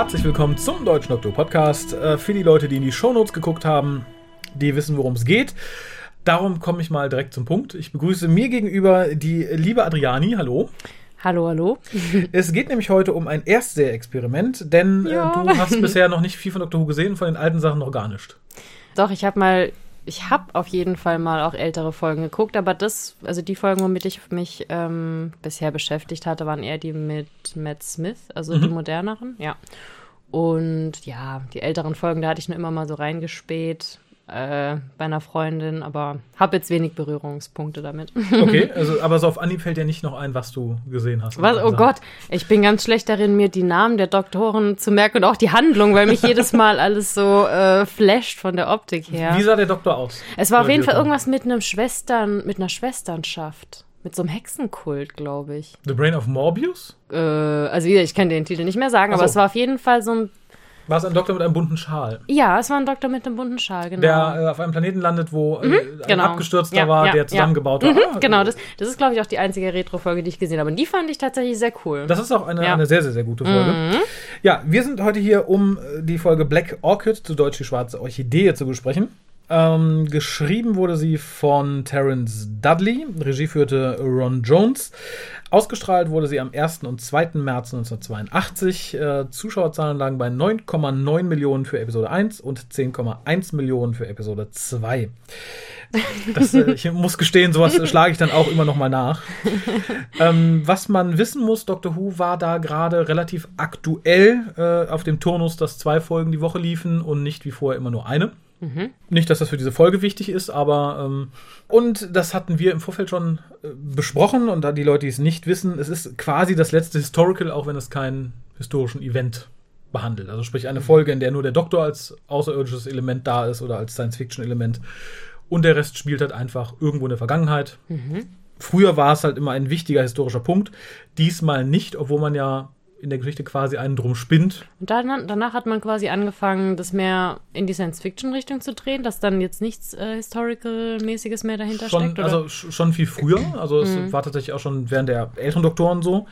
Herzlich willkommen zum Deutschen Doktor Podcast. Äh, für die Leute, die in die Shownotes geguckt haben, die wissen, worum es geht. Darum komme ich mal direkt zum Punkt. Ich begrüße mir gegenüber die liebe Adriani. Hallo. Hallo, hallo. Es geht nämlich heute um ein Erstseher-Experiment, denn Ja. äh, du hast bisher noch nicht viel von Dr. Who gesehen, von den alten Sachen noch gar nicht. Doch, ich habe mal, ich habe auf jeden Fall mal auch ältere Folgen geguckt, aber das, also die Folgen, womit ich mich ähm, bisher beschäftigt hatte, waren eher die mit Matt Smith, also die moderneren, ja. Und ja, die älteren Folgen, da hatte ich nur immer mal so reingespäht äh, bei einer Freundin, aber habe jetzt wenig Berührungspunkte damit. Okay, also, aber so auf Anhieb fällt dir nicht noch ein, was du gesehen hast. Was? Oh Gott, ich bin ganz schlecht darin, mir die Namen der Doktoren zu merken und auch die Handlung, weil mich jedes Mal alles so äh, flasht von der Optik her. Wie sah der Doktor aus? Es war auf jeden Fall irgendwas mit einem Schwestern, mit einer Schwesternschaft. Mit so einem Hexenkult, glaube ich. The Brain of Morbius? Äh, also wieder, ich kann den Titel nicht mehr sagen, Ach aber so. es war auf jeden Fall so ein. War es ein Doktor mit einem bunten Schal? Ja, es war ein Doktor mit einem bunten Schal, genau. Der äh, auf einem Planeten landet, wo äh, ein genau. abgestürzter Ja, war, ja, der ja. zusammengebaut war. Mhm, Ah, genau, das, das ist, glaube ich, auch die einzige Retro-Folge, die ich gesehen habe. Und die fand ich tatsächlich sehr cool. Das ist auch eine, Ja. Mhm. eine sehr, sehr, sehr gute Folge. Ja, wir sind heute hier, um äh, die Folge Black Orchid, zu Deutsch die schwarze Orchidee, zu besprechen. Ähm, geschrieben wurde sie von Terence Dudley, Regie führte Ron Jones. Ausgestrahlt wurde sie am 1. und 2. März 1982. Äh, Zuschauerzahlen lagen bei 9,9 Millionen für Episode 1 und 10,1 Millionen für Episode 2. Das, äh, ich muss gestehen, sowas schlage ich dann auch immer noch mal nach. Ähm, was man wissen muss, Doctor Who war da gerade relativ aktuell äh, auf dem Turnus, dass zwei Folgen die Woche liefen und nicht wie vorher immer nur eine. Nicht, dass das für diese Folge wichtig ist, aber ähm, und das hatten wir im Vorfeld schon äh, besprochen und da die Leute, die es nicht wissen, es ist quasi das letzte Historical, auch wenn es keinen historischen Event behandelt. Also sprich eine Folge, in der nur der Doktor als außerirdisches Element da ist oder als Science-Fiction-Element und der Rest spielt halt einfach irgendwo in der Vergangenheit. Früher war es halt immer ein wichtiger historischer Punkt, diesmal nicht, obwohl man ja in der Geschichte quasi einen drum spinnt. Und dann, danach hat man quasi angefangen, das mehr in die Science-Fiction-Richtung zu drehen, dass dann jetzt nichts äh, Historical-mäßiges mehr dahinter Schon, steckt? Oder? also sch- schon viel früher, also es war tatsächlich auch schon während der älteren Doktoren so.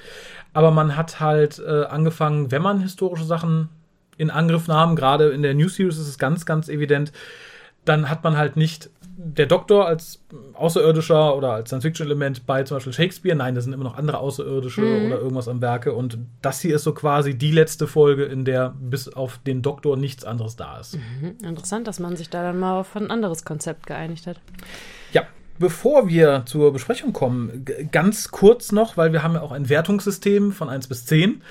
Aber man hat halt äh, angefangen, wenn man historische Sachen in Angriff nahm, gerade in der New Series ist es ganz, ganz evident, dann hat man halt nicht der Doktor als Außerirdischer oder als Science-Fiction-Element bei zum Beispiel Shakespeare. Nein, da sind immer noch andere Außerirdische oder irgendwas am Werke. Und das hier ist so quasi die letzte Folge, in der bis auf den Doktor nichts anderes da ist. Interessant, dass man sich da dann mal auf ein anderes Konzept geeinigt hat. Bevor wir zur Besprechung kommen, ganz kurz noch, weil wir haben ja auch ein Wertungssystem von 1 bis 10.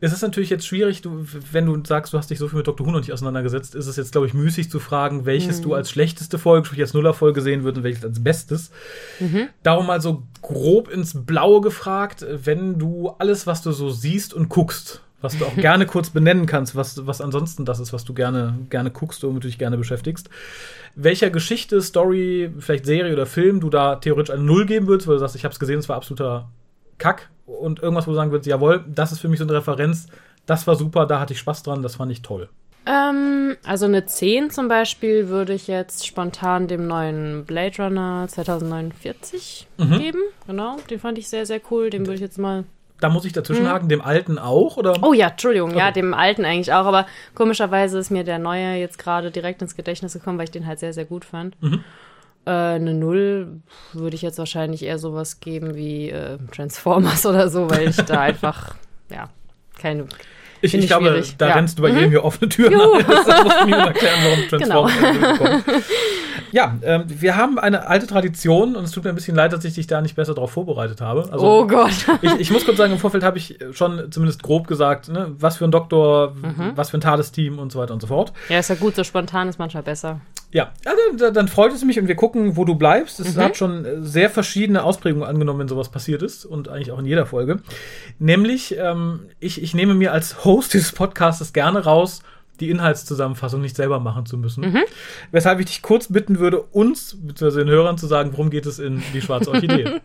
Es ist natürlich jetzt schwierig, du, wenn du sagst, du hast dich so viel mit Dr. Who noch nicht auseinandergesetzt, ist es jetzt, glaube ich, müßig zu fragen, welches du als schlechteste Folge, sprich als Nullerfolge sehen würdest und welches als bestes. Darum mal so grob ins Blaue gefragt, wenn du alles, was du so siehst und guckst, was du auch gerne kurz benennen kannst, was, was ansonsten das ist, was du gerne, gerne guckst und womit du dich gerne beschäftigst. Welcher Geschichte, Story, vielleicht Serie oder Film du da theoretisch eine Null geben würdest, weil du sagst, ich habe es gesehen, es war absoluter Kack und irgendwas, wo du sagen würdest, jawohl, das ist für mich so eine Referenz, das war super, da hatte ich Spaß dran, das fand ich toll. Ähm, also eine 10 zum Beispiel würde ich jetzt spontan dem neuen Blade Runner 2049 Mhm. geben. Genau, den fand ich sehr, sehr cool. Den würde ich jetzt mal. Da muss ich dazwischenhaken, dem alten auch, oder? Oh ja, Entschuldigung, ja, Okay. dem alten eigentlich auch, aber komischerweise ist mir der neue jetzt gerade direkt ins Gedächtnis gekommen, weil ich den halt sehr, sehr gut fand. Mhm. Äh, eine Null würde ich jetzt wahrscheinlich eher sowas geben wie äh, Transformers oder so, weil ich da einfach, ja, keine. Ich, ich ich glaube, schwierig. da Ja. rennst du bei jedem hier offene Türen. Das muss niemand erklären, warum Transformers Genau. Ja, ähm, wir haben eine alte Tradition und es tut mir ein bisschen leid, dass ich dich da nicht besser darauf vorbereitet habe. Also, oh Gott. ich, ich muss kurz sagen, im Vorfeld habe ich schon zumindest grob gesagt, ne, was für ein Doktor, Mhm. was für ein Tadesteam und so weiter und so fort. Ja, ist ja gut, so spontan ist manchmal besser. Ja, also, da- dann freut es mich und wir gucken, wo du bleibst. Es Mhm. hat schon äh, sehr verschiedene Ausprägungen angenommen, wenn sowas passiert ist und eigentlich auch in jeder Folge. Nämlich, ähm, ich, ich nehme mir als Host dieses Podcastes gerne raus, die Inhaltszusammenfassung nicht selber machen zu müssen. Mhm. Weshalb ich dich kurz bitten würde, uns, beziehungsweise den Hörern zu sagen, worum geht es in Die Schwarze Orchidee.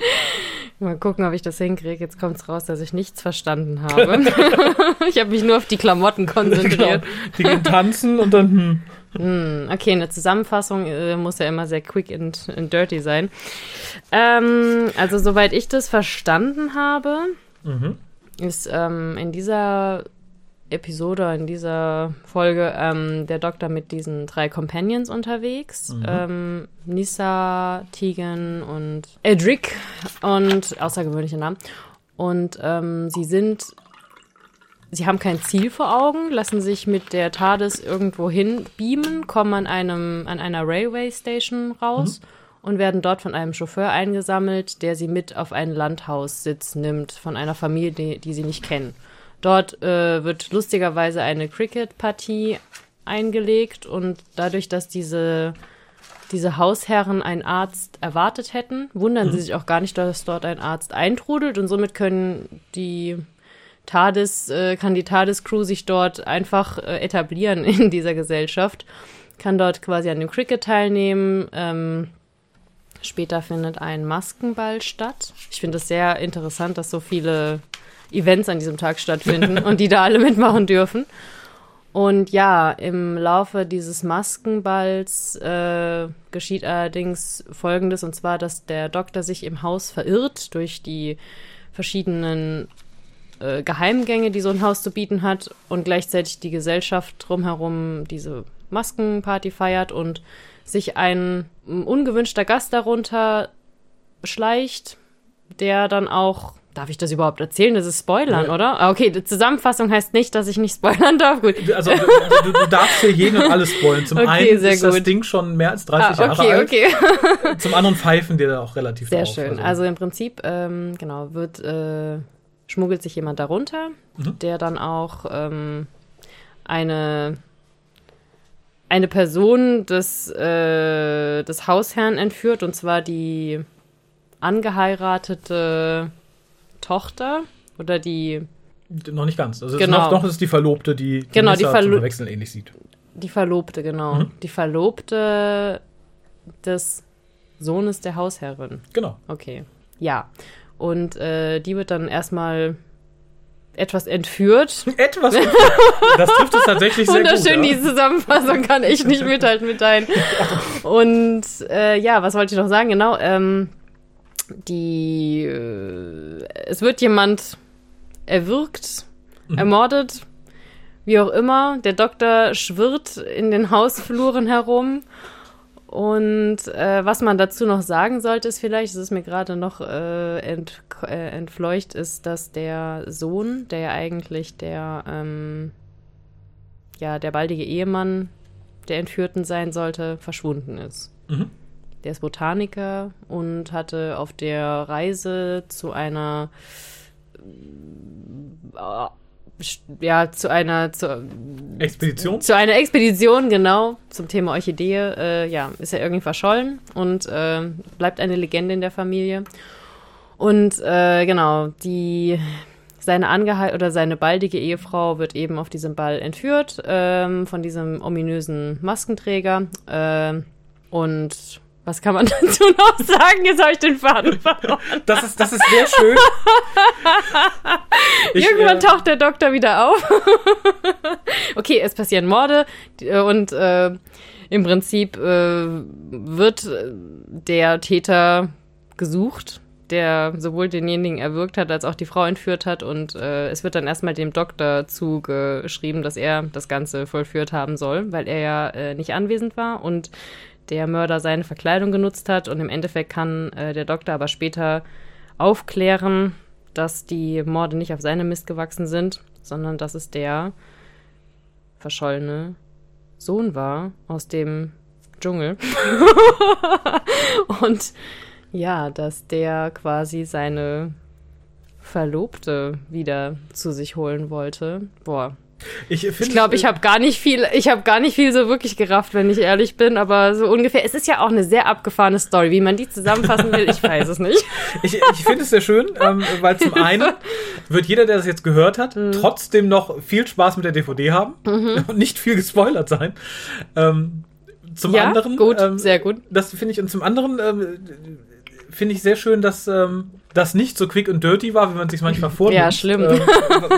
Mal gucken, ob ich das hinkriege. Jetzt kommt es raus, dass ich nichts verstanden habe. ich habe mich nur auf die Klamotten genau. konzentriert. Die gehen tanzen und dann, hm, Hm, okay, eine Zusammenfassung äh, muss ja immer sehr quick and, and dirty sein. Ähm, also, soweit ich das verstanden habe, mhm. ist ähm, in dieser Episode, in dieser Folge, ähm, der Doktor mit diesen drei Companions unterwegs. Mhm. Ähm, Nissa, Tegan und Edric und außergewöhnliche Namen. Und ähm, sie sind, sie haben kein Ziel vor Augen, lassen sich mit der TARDIS irgendwo hin beamen, kommen an einem, an einer Railway Station raus. Mhm und werden dort von einem Chauffeur eingesammelt, der sie mit auf einen Landhaussitz nimmt, von einer Familie, die, die sie nicht kennen. Dort äh, wird lustigerweise eine Cricket-Partie eingelegt und dadurch, dass diese, diese Hausherren einen Arzt erwartet hätten, wundern mhm. sie sich auch gar nicht, dass dort ein Arzt eintrudelt und somit können die TARDIS, äh, kann die TARDIS-Crew sich dort einfach äh, etablieren in dieser Gesellschaft, kann dort quasi an dem Cricket teilnehmen. Ähm, später findet ein Maskenball statt. Ich finde es sehr interessant, dass so viele Events an diesem Tag stattfinden und die da alle mitmachen dürfen. Und ja, im Laufe dieses Maskenballs äh, geschieht allerdings Folgendes, und zwar, dass der Doktor sich im Haus verirrt durch die verschiedenen äh, Geheimgänge, die so ein Haus zu bieten hat, und gleichzeitig die Gesellschaft drumherum diese Maskenparty feiert und sich ein ungewünschter Gast darunter schleicht, der dann auch Darf ich das überhaupt erzählen? Das ist Spoilern, ja. oder? Ah, okay, die Zusammenfassung heißt nicht, dass ich nicht spoilern darf. Gut. Also du, du, du darfst hier jeden und alles spoilern. Zum okay, einen ist gut. das Ding schon mehr als 30 ah, okay, Jahre alt. Okay. Zum anderen pfeifen dir da auch relativ Sehr drauf, schön. Also. also. im Prinzip, ähm, genau, wird äh, schmuggelt sich jemand darunter, mhm. der dann auch ähm, eine eine Person des, äh, des Hausherrn entführt, und zwar die angeheiratete Tochter oder die. Noch nicht ganz. Also genau. noch, noch ist die Verlobte, die, die genau, die Verlo Wechsel ähnlich sieht. Die Verlobte, genau. Mhm. Die Verlobte des Sohnes der Hausherrin. Genau. Okay. Ja. Und äh, die wird dann erstmal etwas entführt. Etwas entführt. Das trifft es tatsächlich sehr Wunderschön, gut. Wunderschön, die Zusammenfassung kann ich nicht mithalten mit deinen. Und äh, ja, was wollte ich noch sagen? Genau, ähm, die, äh, es wird jemand erwürgt, mhm. ermordet, wie auch immer. Der Doktor schwirrt in den Hausfluren herum. Und äh, was man dazu noch sagen sollte, ist vielleicht, es ist mir gerade noch äh, ent, äh, entfleucht, ist, dass der Sohn, der ja eigentlich der, ähm, ja, der baldige Ehemann der Entführten sein sollte, verschwunden ist. Mhm. Der ist Botaniker und hatte auf der Reise zu einer äh, ja, zu einer zu, Expedition? Zu einer Expedition, genau, zum Thema Orchidee, äh, ja, ist er irgendwie verschollen und äh, bleibt eine Legende in der Familie. Und äh, genau, die seine Angehalt oder seine baldige Ehefrau wird eben auf diesem Ball entführt ähm, von diesem ominösen Maskenträger. Äh, und was kann man dazu noch sagen? Jetzt habe ich den Faden verloren. Das ist, das ist sehr schön. Ich, Irgendwann äh, taucht der Doktor wieder auf. okay, es passieren Morde äh, und äh, im Prinzip äh, wird der Täter gesucht, der sowohl denjenigen erwürgt hat, als auch die Frau entführt hat. Und äh, es wird dann erstmal dem Doktor zugeschrieben, dass er das Ganze vollführt haben soll, weil er ja äh, nicht anwesend war. Und der Mörder seine Verkleidung genutzt hat. Und im Endeffekt kann äh, der Doktor aber später aufklären, dass die Morde nicht auf seine Mist gewachsen sind, sondern dass es der verschollene Sohn war aus dem Dschungel. Und ja, dass der quasi seine Verlobte wieder zu sich holen wollte. Boah, ich, ich glaube, ich habe gar nicht viel, ich habe gar nicht viel so wirklich gerafft, wenn ich ehrlich bin, aber so ungefähr. Es ist ja auch eine sehr abgefahrene Story. Wie man die zusammenfassen will, ich weiß es nicht. ich ich finde es sehr schön, ähm, weil zum einen wird jeder, der das jetzt gehört hat, mhm. trotzdem noch viel Spaß mit der DVD haben mhm. und nicht viel gespoilert sein. Ähm, zum ja, anderen. Gut, ähm, sehr gut. Das finde ich, und zum anderen ähm, finde ich sehr schön, dass ähm, das nicht so quick und dirty war, wie man sich manchmal vornimmt. Ja, schlimm. Ähm,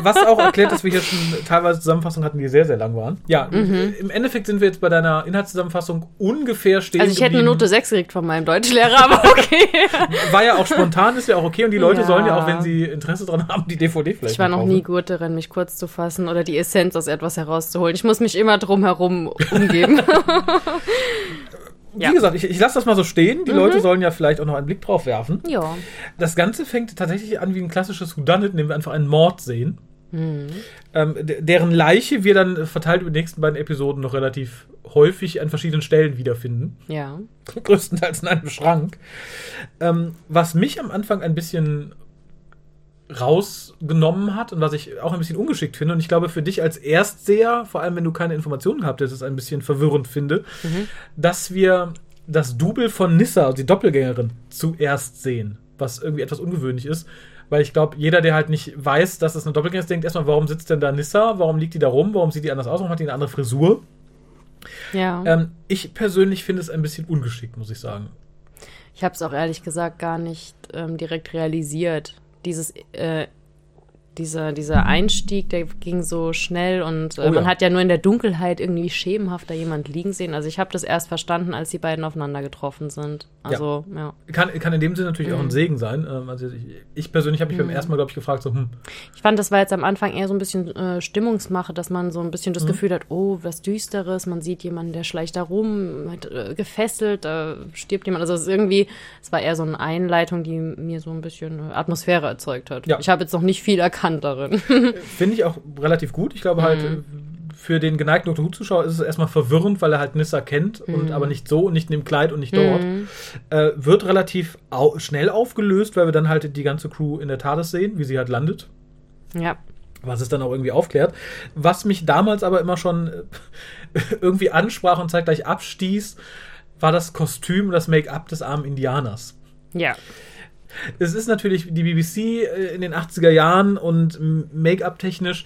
was auch erklärt, dass wir hier schon teilweise Zusammenfassungen hatten, die sehr, sehr lang waren. Ja, mhm. im Endeffekt sind wir jetzt bei deiner Inhaltszusammenfassung ungefähr stehen Also ich hätte eine Note 6 gekriegt von meinem Deutschlehrer, aber okay. War ja auch spontan, ist ja auch okay. Und die Leute ja. sollen ja auch, wenn sie Interesse dran haben, die DVD vielleicht Ich war noch nie gut darin, mich kurz zu fassen oder die Essenz aus etwas herauszuholen. Ich muss mich immer drum herum umgeben. wie ja. gesagt, ich, ich lasse das mal so stehen. Die mhm. Leute sollen ja vielleicht auch noch einen Blick drauf werfen. Ja. Das Ganze fängt tatsächlich an wie ein klassisches Whodunit, indem wir einfach einen Mord sehen. Mhm. Ähm, deren Leiche wir dann verteilt über die nächsten beiden Episoden noch relativ häufig an verschiedenen Stellen wiederfinden. Ja. Größtenteils in einem Schrank. Ähm, was mich am Anfang ein bisschen rausgenommen hat und was ich auch ein bisschen ungeschickt finde. Und ich glaube, für dich als Erstseher, vor allem wenn du keine Informationen gehabt hättest, ein bisschen verwirrend finde, mhm. dass wir das Double von Nissa, also die Doppelgängerin, zuerst sehen. Was irgendwie etwas ungewöhnlich ist. Weil ich glaube, jeder, der halt nicht weiß, dass es eine Doppelgängerin ist, denkt erstmal, warum sitzt denn da Nissa? Warum liegt die da rum? Warum sieht die anders aus? Warum hat die eine andere Frisur? Ja. Ähm, ich persönlich finde es ein bisschen ungeschickt, muss ich sagen. Ich habe es auch ehrlich gesagt gar nicht ähm, direkt realisiert dieses äh, dieser, dieser Einstieg, der ging so schnell und äh, oh, man hat ja nur in der Dunkelheit irgendwie schemenhaft da jemand liegen sehen. Also ich habe das erst verstanden, als die beiden aufeinander getroffen sind. Also, ja. ja. Kann, kann in dem Sinne natürlich mhm. auch ein mhm. Segen sein. Ähm, also ich, ich persönlich habe mich mhm. beim ersten Mal, glaube ich, gefragt, so, hm. Ich fand, das war jetzt am Anfang eher so ein bisschen äh, Stimmungsmache, dass man so ein bisschen das mhm. Gefühl hat, oh, was Düsteres, man sieht jemanden, der schleicht da rum, hat, äh, gefesselt, da stirbt jemand. Also es ist irgendwie, es war eher so eine Einleitung, die mir so ein bisschen Atmosphäre erzeugt hat. Ja. Ich habe jetzt noch nicht viel erkannt Hand darin. Finde ich auch relativ gut. Ich glaube halt, mhm. für den geneigten Doctor Who-Zuschauer ist es erstmal verwirrend, weil er halt Nissa kennt mhm. und aber nicht so, nicht in dem Kleid und nicht dort. Mhm. Äh, wird relativ au schnell aufgelöst, weil wir dann halt die ganze Crew in der TARDIS sehen, wie sie halt landet. Ja. Was es dann auch irgendwie aufklärt. Was mich damals aber immer schon irgendwie ansprach und zeitgleich abstieß, war das Kostüm und das Make-up des armen Indianers. Ja. Es ist natürlich die BBC äh, in den 80er Jahren und Make-up technisch.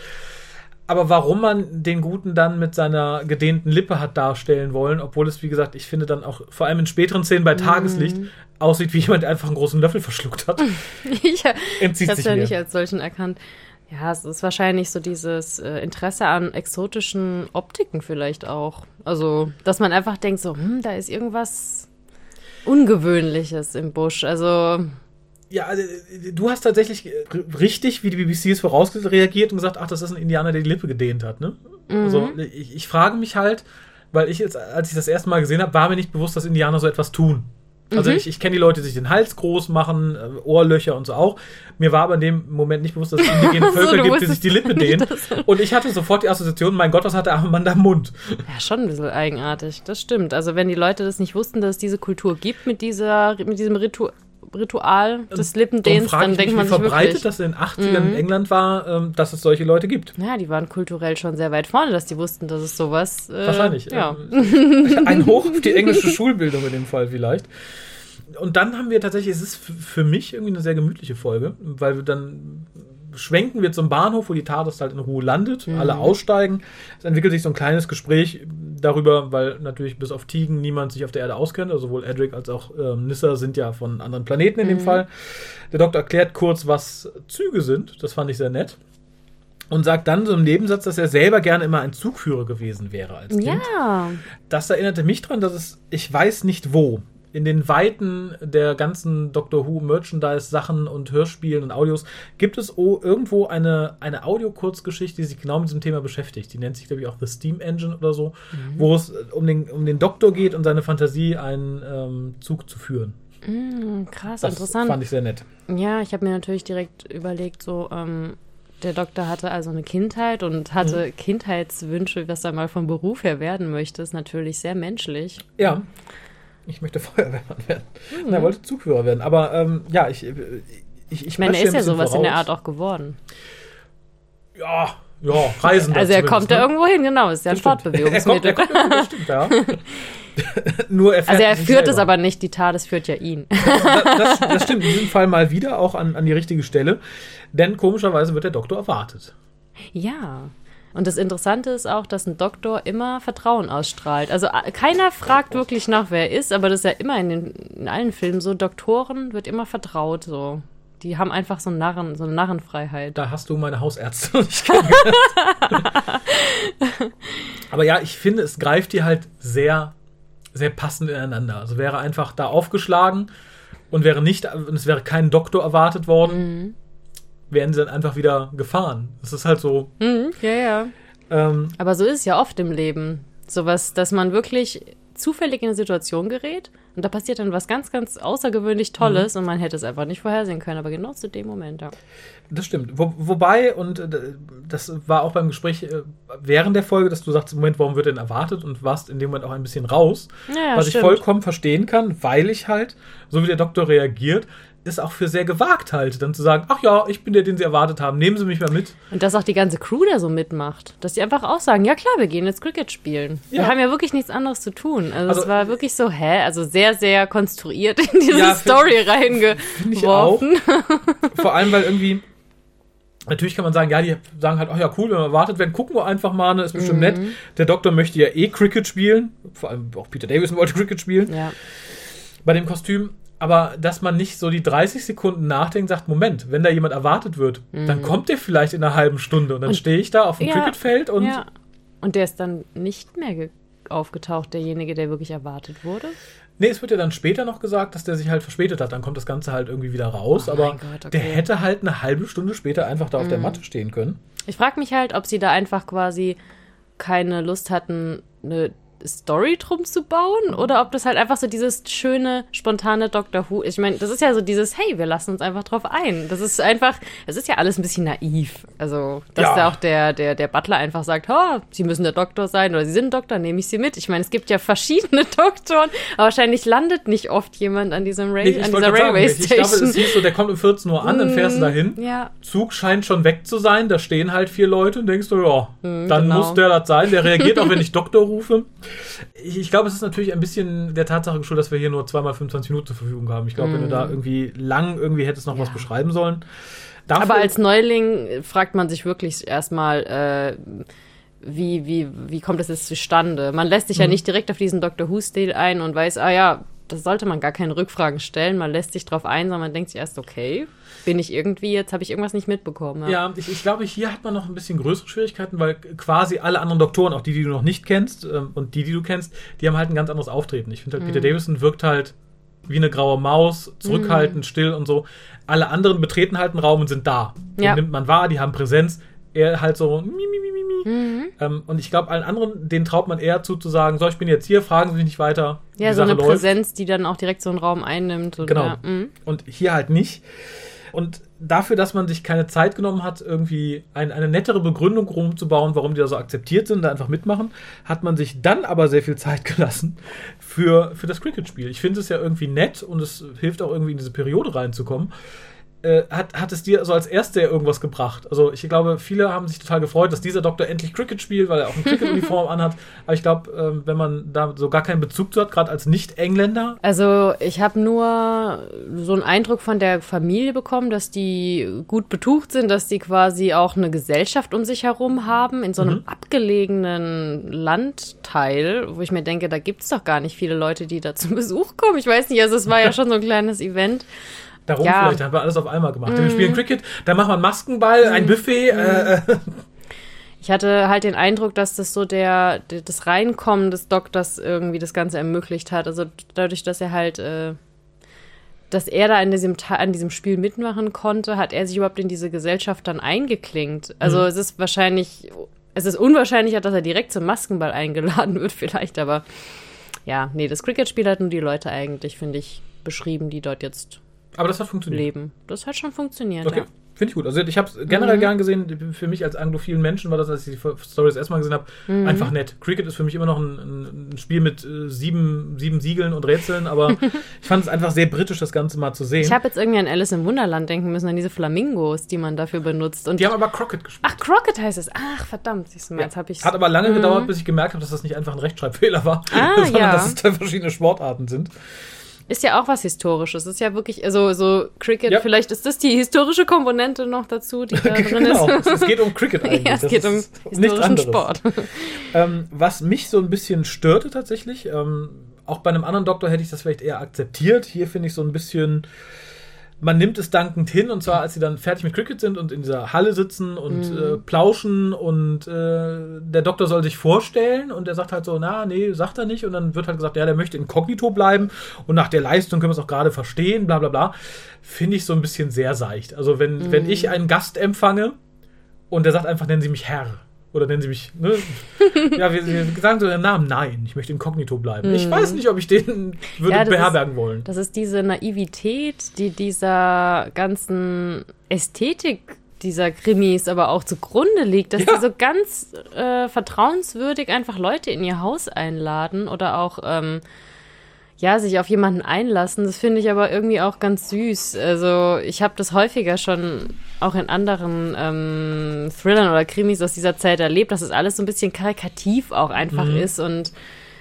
Aber warum man den Guten dann mit seiner gedehnten Lippe hat darstellen wollen, obwohl es, wie gesagt, ich finde dann auch vor allem in späteren Szenen bei Tageslicht mm. aussieht wie jemand, der einfach einen großen Löffel verschluckt hat. ich ich habe es ja nicht als solchen erkannt. Ja, es ist wahrscheinlich so dieses äh, Interesse an exotischen Optiken vielleicht auch. Also, dass man einfach denkt so, hm, da ist irgendwas Ungewöhnliches im Busch. Also, ja, also, du hast tatsächlich äh, richtig, wie die BBC es vorausreagiert und gesagt, ach, das ist ein Indianer, der die Lippe gedehnt hat. Ne? Mhm. Also ich, ich, frage mich halt, weil ich jetzt, als ich das erste Mal gesehen habe, war mir nicht bewusst, dass Indianer so etwas tun. Also mhm. ich, ich kenne die Leute, die sich den Hals groß machen, äh, Ohrlöcher und so auch. Mir war aber in dem Moment nicht bewusst, dass es indigene Völker so, gibt, die sich die Lippe dehnen. Und ich hatte sofort die Assoziation, mein Gott, was hat der arme Mann da im Mund? Ja, schon ein bisschen eigenartig. Das stimmt. Also wenn die Leute das nicht wussten, dass es diese Kultur gibt mit dieser, mit diesem Ritual, Ritual des Lippendehns, dann denkt man sich wie verbreitet das in den 80ern mhm. in England war, ähm, dass es solche Leute gibt. Ja, die waren kulturell schon sehr weit vorne, dass die wussten, dass es sowas. Äh, Wahrscheinlich. Ja. Ähm, ein Hoch auf die englische Schulbildung in dem Fall vielleicht. Und dann haben wir tatsächlich, es ist für mich irgendwie eine sehr gemütliche Folge, weil wir dann schwenken wir zum Bahnhof, wo die TARDIS halt in Ruhe landet, mhm. alle aussteigen. Es entwickelt sich so ein kleines Gespräch darüber, weil natürlich bis auf Tigen niemand sich auf der Erde auskennt. Also sowohl Edric als auch ähm, Nissa sind ja von anderen Planeten in mhm. dem Fall. Der Doktor erklärt kurz, was Züge sind. Das fand ich sehr nett. Und sagt dann so im Nebensatz, dass er selber gerne immer ein Zugführer gewesen wäre als Kind. Ja. Das erinnerte mich daran, dass es, ich weiß nicht wo, in den Weiten der ganzen Doctor Who Merchandise-Sachen und Hörspielen und Audios gibt es irgendwo eine, eine Audio-Kurzgeschichte, die sich genau mit diesem Thema beschäftigt. Die nennt sich, glaube ich, auch The Steam Engine oder so, mhm. wo es um den, um den Doktor geht und seine Fantasie, einen ähm, Zug zu führen. Mhm, krass, das interessant. Fand ich sehr nett. Ja, ich habe mir natürlich direkt überlegt, so, ähm, der Doktor hatte also eine Kindheit und hatte mhm. Kindheitswünsche, was er mal vom Beruf her werden möchte, ist natürlich sehr menschlich. Ja ich möchte Feuerwehrmann werden. Mhm. Er wollte Zugführer werden. Aber ähm, ja, ich, ich, ich, ich meine, er ist ja sowas voraus. in der Art auch geworden. Ja, ja, Reisen. Also er kommt ne? da irgendwo hin, genau, ist ja ein Fortbewegungsmittel. Er kommt, er kommt, stimmt, ja. Nur er also er führt es aber nicht, die TARDIS führt ja ihn. das, das, das, stimmt, in diesem Fall mal wieder auch an, an die richtige Stelle. Denn komischerweise wird der Doktor erwartet. Ja. Und das Interessante ist auch, dass ein Doktor immer Vertrauen ausstrahlt. Also keiner fragt wirklich nach, wer er ist, aber das ist ja immer in, den, in allen Filmen so. Doktoren wird immer vertraut so. die haben einfach so, einen Narren, so eine Narrenfreiheit. Da hast du meine Hausärzte. Aber ja, ich finde, es greift dir halt sehr, sehr passend ineinander. Also wäre einfach da aufgeschlagen und wäre nicht, es wäre kein Doktor erwartet worden, mhm. Wären sie dann einfach wieder gefahren. Das ist halt so. Mhm, ja, ja. Ähm, Aber so ist es ja oft im Leben. Sowas, dass man wirklich zufällig in eine Situation gerät und da passiert dann was ganz, ganz außergewöhnlich Tolles mhm. und man hätte es einfach nicht vorhersehen können, aber genau zu dem Moment, ja. Das stimmt. Wo, wobei, und äh, das war auch beim Gespräch äh, während der Folge, dass du sagst, Moment, warum wird denn erwartet und warst in dem Moment auch ein bisschen raus, ja, was stimmt. ich vollkommen verstehen kann, weil ich halt, so wie der Doktor reagiert, ist auch für sehr gewagt halt, dann zu sagen, ach ja, ich bin der, den sie erwartet haben, nehmen Sie mich mal mit. Und dass auch die ganze Crew da so mitmacht. Dass die einfach auch sagen, ja klar, wir gehen jetzt Cricket spielen. Ja. Wir haben ja wirklich nichts anderes zu tun. Also, also es war wirklich so, hä? Also sehr, sehr konstruiert in diese ja, Story reingeworfen. Vor allem, weil irgendwie Natürlich kann man sagen, ja, die sagen halt, ach ja, cool, wenn wir erwartet werden, gucken wir einfach mal, ne, ist bestimmt mhm. nett. Der Doktor möchte ja eh Cricket spielen. Vor allem auch Peter Davison wollte Cricket spielen. Ja. Bei dem Kostüm aber dass man nicht so die 30 Sekunden nachdenkt, sagt, Moment, wenn da jemand erwartet wird, mhm. dann kommt der vielleicht in einer halben Stunde und dann stehe ich da auf dem ja, Cricketfeld und. Ja. Und der ist dann nicht mehr aufgetaucht, derjenige, der wirklich erwartet wurde? Nee, es wird ja dann später noch gesagt, dass der sich halt verspätet hat. Dann kommt das Ganze halt irgendwie wieder raus. Oh aber Gott, okay. der hätte halt eine halbe Stunde später einfach da auf der mhm. Matte stehen können. Ich frage mich halt, ob sie da einfach quasi keine Lust hatten, eine Story drum zu bauen oder ob das halt einfach so dieses schöne, spontane Doctor Who. Ich meine, das ist ja so dieses, hey, wir lassen uns einfach drauf ein. Das ist einfach, es ist ja alles ein bisschen naiv. Also, dass ja. da auch der, der, der Butler einfach sagt, oh, sie müssen der Doktor sein oder sie sind Doktor, nehme ich sie mit. Ich meine, es gibt ja verschiedene Doktoren, aber wahrscheinlich landet nicht oft jemand an diesem Ra nee, an dieser Railway sagen, Station. Ich glaube, es hieß so, der kommt um 14 Uhr an, dann fährst du mm, dahin. Ja. Zug scheint schon weg zu sein, da stehen halt vier Leute und denkst du, ja, mm, dann genau. muss der das sein. Der reagiert auch, wenn ich Doktor rufe. Ich, glaube, es ist natürlich ein bisschen der Tatsache geschuldet, dass wir hier nur zweimal 25 Minuten zur Verfügung haben. Ich glaube, mm. wenn du da mhm. irgendwie lang irgendwie hättest noch ja. was beschreiben sollen. Dafür Aber als Neuling fragt man sich wirklich erstmal, äh, wie, wie, wie kommt das jetzt zustande? Man lässt sich mhm. ja nicht direkt auf diesen Doctor Who-Stil ein und weiß, ah ja, das sollte man gar keine Rückfragen stellen. Man lässt sich drauf ein, sondern man denkt sich erst, okay, bin ich irgendwie, jetzt habe ich irgendwas nicht mitbekommen. Ja, ja ich, ich, glaube, hier hat man noch ein bisschen größere Schwierigkeiten, weil quasi alle anderen Doktoren, auch die, die du noch nicht kennst ähm, und die, die du kennst, die haben halt ein ganz anderes Auftreten. Ich finde halt, mhm. Peter Davison wirkt halt wie eine graue Maus, zurückhaltend, mhm. still und so. Alle anderen betreten halt einen Raum und sind da. Den ja. nimmt man wahr, die haben Präsenz. Er halt so, mi, mi, mi, mi, mi. Mhm. Ähm, und ich glaube, allen anderen, denen traut man eher zu, zu sagen, so, ich bin jetzt hier, fragen Sie mich nicht weiter. Ja, so Sache eine läuft. Präsenz, die dann auch direkt so einen Raum einnimmt. Und, genau. Ja, mhm. und hier halt nicht. Und dafür, dass man sich keine Zeit genommen hat, irgendwie ein, eine nettere Begründung rumzubauen, warum die da so akzeptiert sind, da einfach mitmachen, hat man sich dann aber sehr viel Zeit gelassen für, für das Cricket-Spiel. Ich finde es ja irgendwie nett und es hilft auch irgendwie in diese Periode reinzukommen äh, hat, hat es dir so als erster irgendwas gebracht? Also ich glaube, viele haben sich total gefreut, dass dieser Doktor endlich Cricket spielt, weil er auch eine Cricket-Uniform anhat. Aber ich glaube, äh, wenn man da so gar keinen Bezug zu hat, gerade als Nicht-Engländer. Also ich habe nur so einen Eindruck von der Familie bekommen, dass die gut betucht sind, dass die quasi auch eine Gesellschaft um sich herum haben, in so einem mhm. abgelegenen Landteil, wo ich mir denke, da gibt es doch gar nicht viele Leute, die da zum Besuch kommen. Ich weiß nicht, also es war ja schon so ein kleines Event. Darum ja. vielleicht, da haben wir alles auf einmal gemacht. Mhm. Wir spielen Cricket, da machen wir einen Maskenball, mhm. ein Buffet. Mhm. Äh, ich hatte halt den Eindruck, dass das so der, das Reinkommen des Doktors irgendwie das Ganze ermöglicht hat. Also dadurch, dass er halt, äh, dass er da in diesem, an diesem Spiel mitmachen konnte, hat er sich überhaupt in diese Gesellschaft dann eingeklinkt. Also mhm. es ist wahrscheinlich, es ist unwahrscheinlicher, dass er direkt zum Maskenball eingeladen wird, vielleicht, aber ja, nee, das Cricket-Spiel hat nur die Leute eigentlich, finde ich, beschrieben, die dort jetzt aber das hat funktioniert. Leben. Das hat schon funktioniert. Okay. Ja. Finde ich gut. Also ich habe es generell mhm. gern gesehen. Für mich als anglophilen Menschen war das, als ich die Stories erstmal gesehen habe, mhm. einfach nett. Cricket ist für mich immer noch ein, ein Spiel mit äh, sieben, sieben Siegeln und Rätseln, aber ich fand es einfach sehr britisch, das Ganze mal zu sehen. Ich habe jetzt irgendwie an Alice im Wunderland denken müssen, an diese Flamingos, die man dafür benutzt. Und die haben aber Crockett gespielt. Ach, Crockett heißt es. Ach, verdammt. Siehst du mal, ja. jetzt habe ich Hat aber lange mhm. gedauert, bis ich gemerkt habe, dass das nicht einfach ein Rechtschreibfehler war, ah, sondern ja. dass es zwei verschiedene Sportarten sind. Ist ja auch was Historisches. Ist ja wirklich, also so Cricket, ja. vielleicht ist das die historische Komponente noch dazu, die da drin genau. ist. es geht um Cricket eigentlich. Ja, es das geht um historischen Sport. Ähm, was mich so ein bisschen störte tatsächlich, ähm, auch bei einem anderen Doktor hätte ich das vielleicht eher akzeptiert. Hier finde ich so ein bisschen man nimmt es dankend hin und zwar, als sie dann fertig mit Cricket sind und in dieser Halle sitzen und Mhm. äh, plauschen und äh, der Doktor soll sich vorstellen und er sagt halt so, na, nee, sagt er nicht und dann wird halt gesagt, ja, der möchte inkognito bleiben und nach der Leistung können wir es auch gerade verstehen, bla bla bla. Finde ich so ein bisschen sehr seicht. Also wenn, Mhm. wenn ich einen Gast empfange und der sagt einfach, nennen Sie mich Herr. Oder nennen Sie mich, ne? ja, wir, wir sagen so den Namen, nein, ich möchte inkognito bleiben. Ich weiß nicht, ob ich den würde Mhm. Ja, beherbergen wollen. Das ist diese Naivität, die dieser ganzen Ästhetik dieser Krimis aber auch zugrunde liegt, dass Ja. die so ganz äh, vertrauenswürdig einfach Leute in ihr Haus einladen oder auch ähm, ja sich auf jemanden einlassen. Das finde ich aber irgendwie auch ganz süß. Also ich habe das häufiger schon auch in anderen ähm, Thrillern oder Krimis aus dieser Zeit erlebt, dass es alles so ein bisschen karikativ auch einfach Mhm. ist und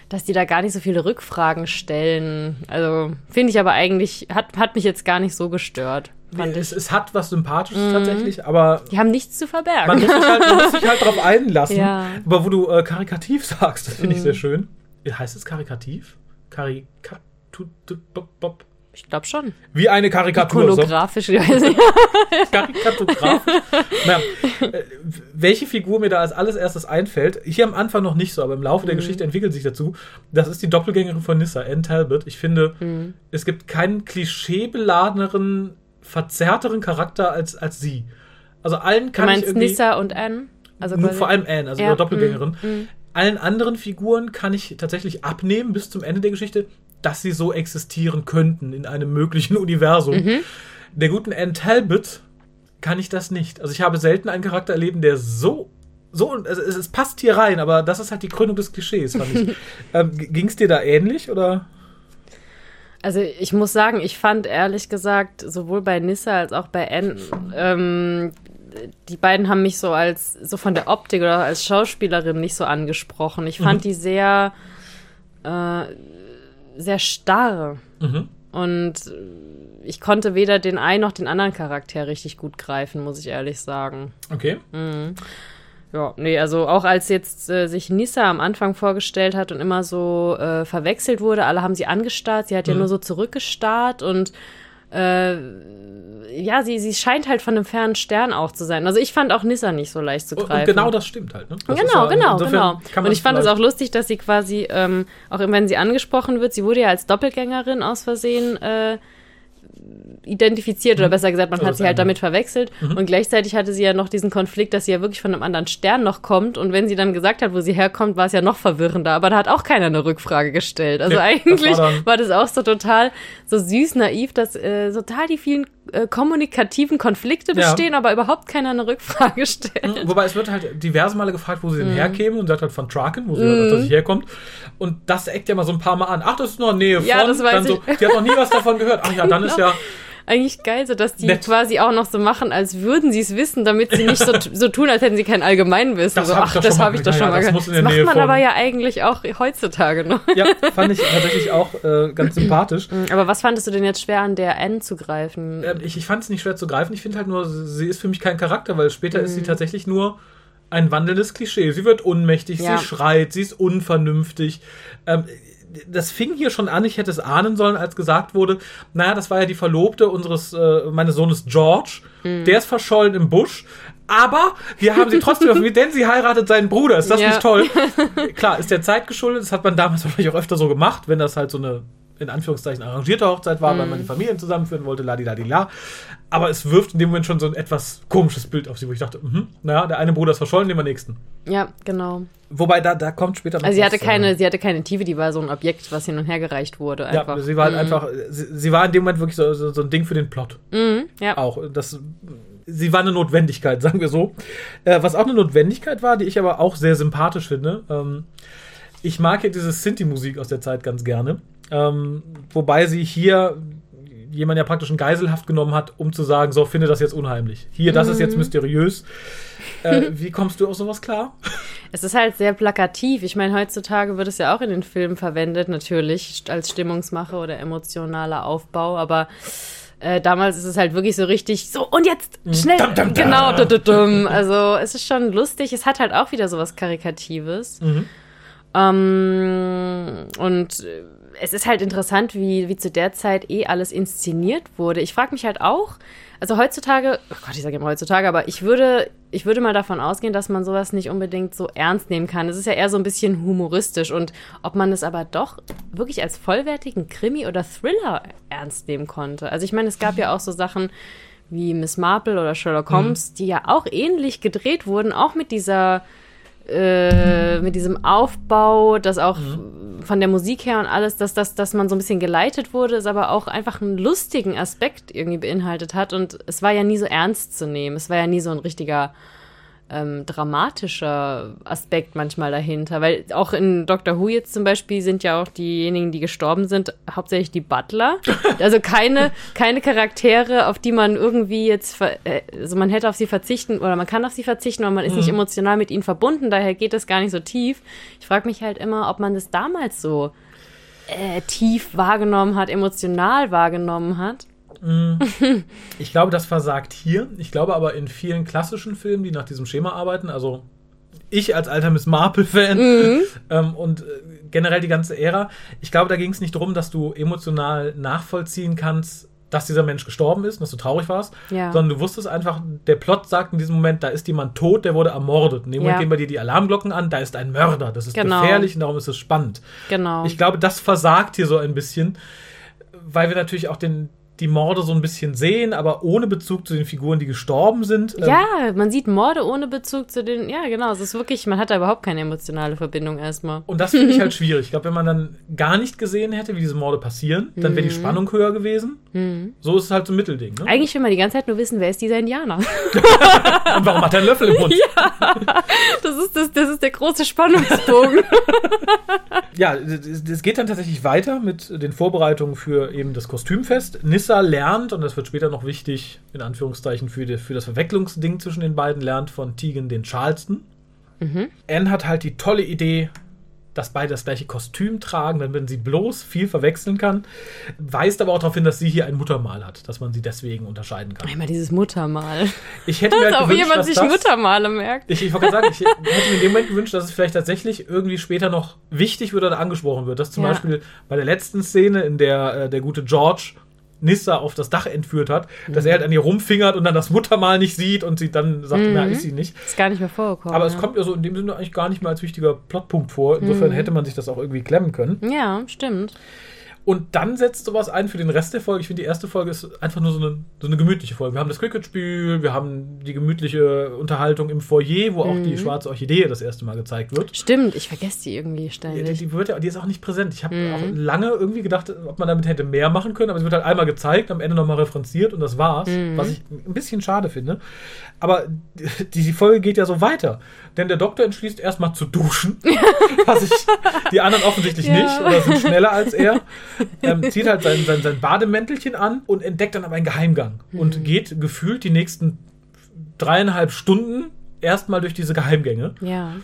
dass die da gar nicht so viele Rückfragen stellen. Also finde ich aber eigentlich, hat, hat mich jetzt gar nicht so gestört. Es, es hat was Sympathisches tatsächlich, aber Die haben nichts zu man verbergen. muss sich halt, man muss sich halt drauf einlassen. Ja. Aber wo du äh, karikativ sagst, das finde ich sehr schön. Heißt es karikativ? Karikatu. Bob. Ich glaube schon. Wie eine Karikatur. So. Weiß nicht. Karikatografisch. naja, welche Figur mir da als alles erstes einfällt, hier am Anfang noch nicht so, aber im Laufe Mhm. der Geschichte entwickelt sich dazu, das ist die Doppelgängerin von Nissa, Anne Talbot. Ich finde, Mhm. es gibt keinen klischeebeladeneren, verzerrteren Charakter als, als sie. Also allen Du kann ich meinst irgendwie... Nissa und Anne? Also vor allem Anne, also Ja, ihre Doppelgängerin. mm, mm. Allen anderen Figuren kann ich tatsächlich abnehmen bis zum Ende der Geschichte, dass sie so existieren könnten in einem möglichen Universum. Mhm. Der guten Anne Talbot kann ich das nicht. Also ich habe selten einen Charakter erleben, der so so es, es passt hier rein, aber das ist halt die Krönung des Klischees, fand ich. ähm, Ging es dir da ähnlich oder? Also ich muss sagen, ich fand ehrlich gesagt, sowohl bei Nissa als auch bei Anne, ähm, die beiden haben mich so als, so von der Optik oder als Schauspielerin nicht so angesprochen. Ich fand Mhm. die sehr, äh, sehr starr. Mhm. Und ich konnte weder den einen noch den anderen Charakter richtig gut greifen, muss ich ehrlich sagen. Okay. Ja, nee, also auch als jetzt äh, sich Nissa am Anfang vorgestellt hat und immer so äh, verwechselt wurde, alle haben sie angestarrt, sie hat ja Mhm. nur so zurückgestarrt und äh, ja, sie, sie scheint halt von einem fernen Stern auch zu sein. Also ich fand auch Nissa nicht so leicht zu greifen. und genau das stimmt halt. Ne? Das Genau, ja- genau, genau. Und ich fand es auch lustig, dass sie quasi, ähm, auch wenn sie angesprochen wird, sie wurde ja als Doppelgängerin aus Versehen äh, identifiziert, oder besser gesagt, man Also hat das sie halt damit verwechselt. Und gleichzeitig hatte sie ja noch diesen Konflikt, dass sie ja wirklich von einem anderen Stern noch kommt. Und wenn sie dann gesagt hat, wo sie herkommt, war es ja noch verwirrender. Aber da hat auch keiner eine Rückfrage gestellt. Also das eigentlich war dann- war das auch so total so süß, naiv, dass äh, total die vielen äh, kommunikativen Konflikte Ja. bestehen, aber überhaupt keiner eine Rückfrage stellt. Wobei es wird halt diverse Male gefragt, wo sie Mhm. denn herkämen und sagt halt von Traken, wo sie halt dass sie herkommt. Und das eckt ja mal so ein paar Mal an. Ach, das ist noch Nähe von. Ja, das weiß dann so, ich. die hat noch nie was davon gehört. Ach ja, dann ist ja. Eigentlich geil, so dass die Nett. quasi auch noch so machen, als würden sie es wissen, damit sie nicht so, so tun, als hätten sie kein Allgemeinwissen. Das so, ach, das habe ich doch schon mal das gehört. Das der macht man von- aber ja eigentlich auch heutzutage noch. Ja, fand ich tatsächlich auch äh, ganz sympathisch. Aber was fandest du denn jetzt schwer an der N zu greifen? Ähm, ich ich fand es nicht schwer zu greifen. Ich finde halt nur, sie ist für mich kein Charakter, weil später ist Mhm. sie tatsächlich nur ein wandelndes Klischee. Sie wird ohnmächtig, Ja. sie schreit, sie ist unvernünftig. Ähm, das fing hier schon an, ich hätte es ahnen sollen, als gesagt wurde, naja, das war ja die Verlobte unseres, äh, meines Sohnes George. Mhm. Der ist verschollen im Busch. Aber wir haben sie trotzdem denn sie heiratet seinen Bruder. Ist das Ja. nicht toll? Klar, ist der Zeit geschuldet. Das hat man damals wahrscheinlich auch öfter so gemacht, wenn das halt so eine in Anführungszeichen arrangierte Hochzeit war, weil man die Familien zusammenführen wollte, ladidadila. Aber es wirft in dem Moment schon so ein etwas komisches Bild auf sie, wo ich dachte, mhm, naja, der eine Bruder ist verschollen, nehmen wir nächsten. Ja, genau. Wobei, da, da kommt später noch Also sie was, hatte äh, keine, sie hatte keine Tiefe, die war so ein Objekt, was hin und her gereicht wurde. Ja, Einfach. sie war halt Mhm. einfach, sie, sie war in dem Moment wirklich so, so, so ein Ding für den Plot. Mhm, ja. Auch. Das, sie war eine Notwendigkeit, sagen wir so. Äh, was auch eine Notwendigkeit war, die ich aber auch sehr sympathisch finde. Ähm, ich mag ja diese Sinti-Musik aus der Zeit ganz gerne. Ähm, wobei sie hier jemand ja praktisch in Geiselhaft genommen hat, um zu sagen, so, finde das jetzt unheimlich. Hier, das ist jetzt mysteriös. Äh, wie kommst du auf sowas klar? Es ist halt sehr plakativ. Ich meine, heutzutage wird es ja auch in den Filmen verwendet, natürlich als Stimmungsmache oder emotionaler Aufbau, aber äh, damals ist es halt wirklich so richtig so und jetzt schnell Dum, dum, dum. genau du, du, dum. also es ist schon lustig es hat halt auch wieder sowas karikatives Mhm. ähm, und äh, es ist halt interessant, wie, wie zu der Zeit eh alles inszeniert wurde. Ich frage mich halt auch, also heutzutage, oh Gott, ich sage immer heutzutage, aber ich würde, ich würde mal davon ausgehen, dass man sowas nicht unbedingt so ernst nehmen kann. Es ist ja eher so ein bisschen humoristisch und ob man es aber doch wirklich als vollwertigen Krimi oder Thriller ernst nehmen konnte. Also ich meine, es gab ja auch so Sachen wie Miss Marple oder Sherlock mhm. Holmes, mhm. die ja auch ähnlich gedreht wurden, auch mit dieser äh, mit diesem Aufbau, das auch mhm. von der Musik her und alles, dass, dass, dass man so ein bisschen geleitet wurde, es aber auch einfach einen lustigen Aspekt irgendwie beinhaltet hat. Und es war ja nie so ernst zu nehmen. Es war ja nie so ein richtiger ähm, dramatischer Aspekt manchmal dahinter. Weil auch in Doctor Who jetzt zum Beispiel sind ja auch diejenigen, die gestorben sind, hauptsächlich die Butler. Also keine, keine Charaktere, auf die man irgendwie jetzt, äh, also man hätte auf sie verzichten oder man kann auf sie verzichten, aber man ist mhm. nicht emotional mit ihnen verbunden, daher geht es gar nicht so tief. Ich frage mich halt immer, ob man das damals so äh, tief wahrgenommen hat, emotional wahrgenommen hat. Ich glaube, das versagt hier. Ich glaube aber in vielen klassischen Filmen, die nach diesem Schema arbeiten, also ich als alter Miss Marple-Fan mhm. ähm, und äh, generell die ganze Ära, ich glaube, da ging es nicht darum, dass du emotional nachvollziehen kannst, dass dieser Mensch gestorben ist, dass du traurig warst, ja. sondern du wusstest einfach, der Plot sagt in diesem Moment, da ist jemand tot, der wurde ermordet. In dem Moment ja. gehen bei dir die Alarmglocken an, da ist ein Mörder, das ist genau. gefährlich und darum ist es spannend. Genau. Ich glaube, das versagt hier so ein bisschen, weil wir natürlich auch den, die Morde so ein bisschen sehen, aber ohne Bezug zu den Figuren, die gestorben sind. Ähm, ja, man sieht Morde ohne Bezug zu den. Ja, genau. Es ist wirklich, man hat da überhaupt keine emotionale Verbindung erstmal. Und das finde ich halt schwierig. Ich glaube, wenn man dann gar nicht gesehen hätte, wie diese Morde passieren, dann wäre die mhm. Spannung höher gewesen. Mhm. So ist es halt so ein Mittelding. Ne? Eigentlich will man die ganze Zeit nur wissen, wer ist dieser Indianer. Und warum hat er einen Löffel im Mund? Ja, das ist, das, das ist der große Spannungsbogen. ja, es geht dann tatsächlich weiter mit den Vorbereitungen für eben das Kostümfest. Nissa lernt, und das wird später noch wichtig, in Anführungszeichen, für, die, für das Verwechslungsding zwischen den beiden, lernt von Tegan den Charleston. Mhm. Anne hat halt die tolle Idee, dass beide das gleiche Kostüm tragen, dann wenn sie bloß viel verwechseln kann. Weist aber auch darauf hin, dass sie hier ein Muttermal hat, dass man sie deswegen unterscheiden kann. Einmal dieses Muttermal. Ich hätte mir halt gewünscht, wie jemand sich das, Muttermale merkt. Ich, ich wollte sagen, ich hätte mir in dem Moment gewünscht, dass es vielleicht tatsächlich irgendwie später noch wichtig wird oder angesprochen wird. Dass zum ja. Beispiel bei der letzten Szene, in der äh, der gute George Nissa auf das Dach entführt hat, mhm. dass er halt an ihr rumfingert und dann das Muttermal nicht sieht und sie dann sagt, mhm. na, ist sie nicht. Ist gar nicht mehr vorgekommen. Aber ja. es kommt ja so in dem Sinne eigentlich gar nicht mehr als wichtiger Plotpunkt vor. Insofern mhm. hätte man sich das auch irgendwie klemmen können. Ja, stimmt. Und dann setzt sowas ein für den Rest der Folge. Ich finde, die erste Folge ist einfach nur so eine, so eine gemütliche Folge. Wir haben das Cricket-Spiel, wir haben die gemütliche Unterhaltung im Foyer, wo mhm. auch die mhm. schwarze Orchidee das erste Mal gezeigt wird. Stimmt, ich vergesse die irgendwie ständig. Die, die, wird ja, die ist auch nicht präsent. Ich habe mhm. auch lange irgendwie gedacht, ob man damit hätte mehr machen können, aber sie wird halt einmal gezeigt, am Ende nochmal referenziert und das war's. Mhm. Was ich ein bisschen schade finde. Aber die, die Folge geht ja so weiter. Denn der Doktor entschließt erstmal zu duschen, was ich, die anderen offensichtlich ja. nicht oder sind schneller als er ähm, zieht halt sein, sein, sein Bademäntelchen an und entdeckt dann aber einen Geheimgang mhm. und geht gefühlt die nächsten dreieinhalb Stunden erstmal durch diese Geheimgänge. Ja.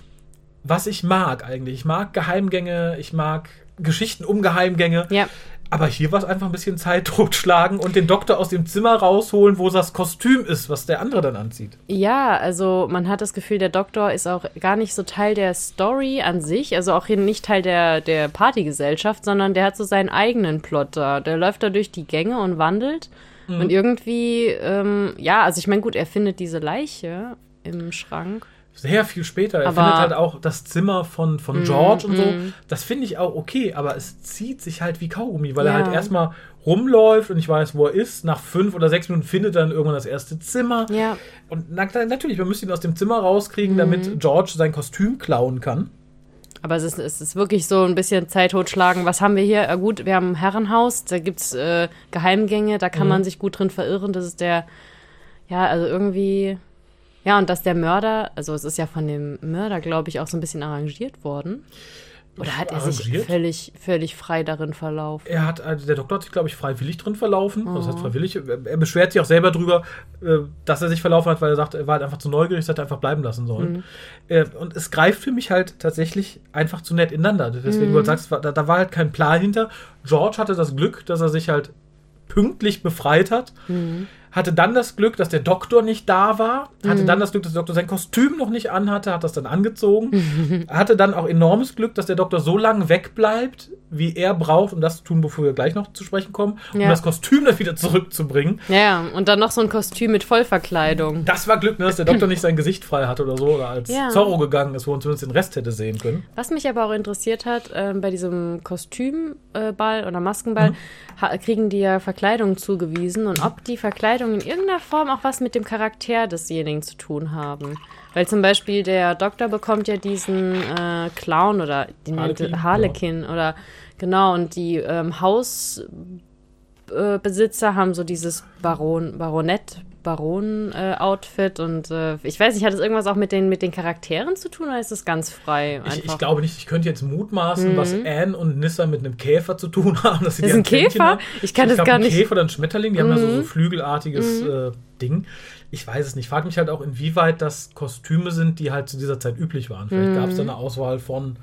Was ich mag eigentlich. Ich mag Geheimgänge, ich mag Geschichten um Geheimgänge. Ja. Aber hier war es einfach ein bisschen Zeit totschlagen und den Doktor aus dem Zimmer rausholen, wo das Kostüm ist, was der andere dann anzieht. Ja, also man hat das Gefühl, der Doktor ist auch gar nicht so Teil der Story an sich, also auch hier nicht Teil der, der Partygesellschaft, sondern der hat so seinen eigenen Plot da. Der läuft da durch die Gänge und wandelt. Mhm. Und irgendwie, ähm, ja, also ich meine, gut, er findet diese Leiche im Schrank sehr viel später. Er aber findet halt auch das Zimmer von, von mm, George und so. Mm. Das finde ich auch okay, aber es zieht sich halt wie Kaugummi, weil ja. er halt erstmal rumläuft und ich weiß, wo er ist. Nach fünf oder sechs Minuten findet er dann irgendwann das erste Zimmer. Ja. Und na, natürlich, man müsste ihn aus dem Zimmer rauskriegen, mm. damit George sein Kostüm klauen kann. Aber es ist, es ist wirklich so ein bisschen Zeit totschlagen. Was haben wir hier? Ja, gut, wir haben ein Herrenhaus, da gibt es äh, Geheimgänge, da kann mhm. man sich gut drin verirren. Das ist der, ja, also irgendwie ja, und dass der Mörder, also es ist ja von dem Mörder, glaube ich, auch so ein bisschen arrangiert worden. Oder hat er sich völlig, völlig frei darin verlaufen? Er hat, also der Doktor hat sich, glaube ich, freiwillig drin verlaufen. Oh. Das heißt freiwillig. Er beschwert sich auch selber drüber, äh, dass er sich verlaufen hat, weil er sagt, er war halt einfach zu neugierig, dass er einfach bleiben lassen sollen. Mhm. Und es greift für mich halt tatsächlich einfach zu nett ineinander. Deswegen, mhm. du sagst, da, da war halt kein Plan hinter. George hatte das Glück, dass er sich halt pünktlich befreit hat. Mhm hatte dann das Glück, dass der Doktor nicht da war, hatte mhm. dann das Glück, dass der Doktor sein Kostüm noch nicht anhatte, hat das dann angezogen, hatte dann auch enormes Glück, dass der Doktor so lange wegbleibt, wie er braucht, um das zu tun, bevor wir gleich noch zu sprechen kommen, um Ja. das Kostüm dann wieder zurückzubringen. Ja, und dann noch so ein Kostüm mit Vollverkleidung. Das war Glück, ne, dass der Doktor nicht sein Gesicht frei hatte oder so, oder als Ja. Zorro gegangen ist, wo man zumindest den Rest hätte sehen können. Was mich aber auch interessiert hat, ähm, bei diesem Kostümball oder Maskenball ha- kriegen die ja Verkleidungen zugewiesen und ob die Verkleidungen in irgendeiner Form auch was mit dem Charakter desjenigen zu tun haben. Weil zum Beispiel der Doktor bekommt ja diesen äh, Clown oder den Harlekin, Harlekin oder genau und die ähm, Hausbesitzer äh, haben so dieses Baron, Baronett, Baron-Outfit und äh, ich weiß nicht, hat das irgendwas auch mit den, mit den Charakteren zu tun oder ist das ganz frei? Ich, ich glaube nicht, ich könnte jetzt mutmaßen, was Anne und Nissa mit einem Käfer zu tun haben. Dass sie Das die ist ein Käfer? haben. Ich kann das glaub, gar ein nicht. Mhm. Käfer oder ein Schmetterling, die haben ja so, so flügelartiges äh, Ding. Ich weiß es nicht. Frag mich halt auch, inwieweit das Kostüme sind, die halt zu dieser Zeit üblich waren. Vielleicht gab es Mhm. da eine Auswahl von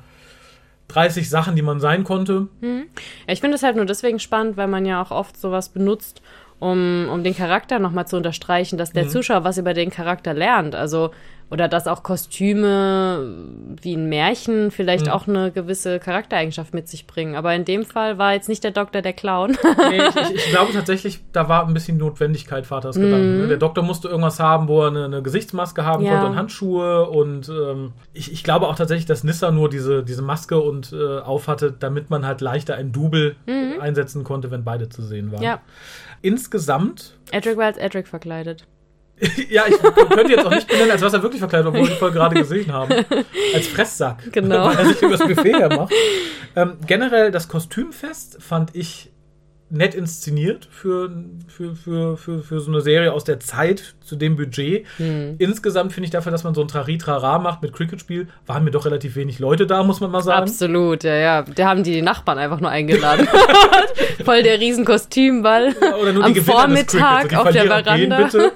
30 Sachen, die man sein konnte. Ja, ich finde es halt nur deswegen spannend, weil man ja auch oft sowas benutzt, um, um den Charakter nochmal zu unterstreichen, dass der Zuschauer was über den Charakter lernt. Also, oder dass auch Kostüme wie ein Märchen vielleicht auch eine gewisse Charaktereigenschaft mit sich bringen. Aber in dem Fall war jetzt nicht der Doktor der Clown. Nee, ich, ich, ich glaube tatsächlich, da war ein bisschen Notwendigkeit, Vaters Gedanken. Ne? Der Doktor musste irgendwas haben, wo er eine, eine Gesichtsmaske haben Mhm. Ja. konnte und Handschuhe. Und ähm, ich, ich glaube auch tatsächlich, dass Nissa nur diese, diese Maske und äh, aufhatte, damit man halt leichter ein Double einsetzen konnte, wenn beide zu sehen waren. Mhm. ja, Insgesamt, Edric war als Edric verkleidet. ja, ich könnte jetzt auch nicht benennen, als was er wirklich verkleidet, obwohl wir Folge gerade gesehen haben. Als Fresssack. Genau. Weil er sich übers Buffet hermacht. Ähm, generell, das Kostümfest fand ich nett inszeniert für, für, für, für, für so eine Serie aus der Zeit zu dem Budget. Hm. Insgesamt finde ich dafür, dass man so ein Trari-Trara macht mit Cricket-Spiel, waren mir doch relativ wenig Leute da, muss man mal sagen. Absolut, ja, ja. Da haben die die Nachbarn einfach nur eingeladen. Voll der riesen Kostümball. Oder nur Am die Gewinner des Vormittag Crickets. Die auf der Verlierer gehen Veranda. bitte.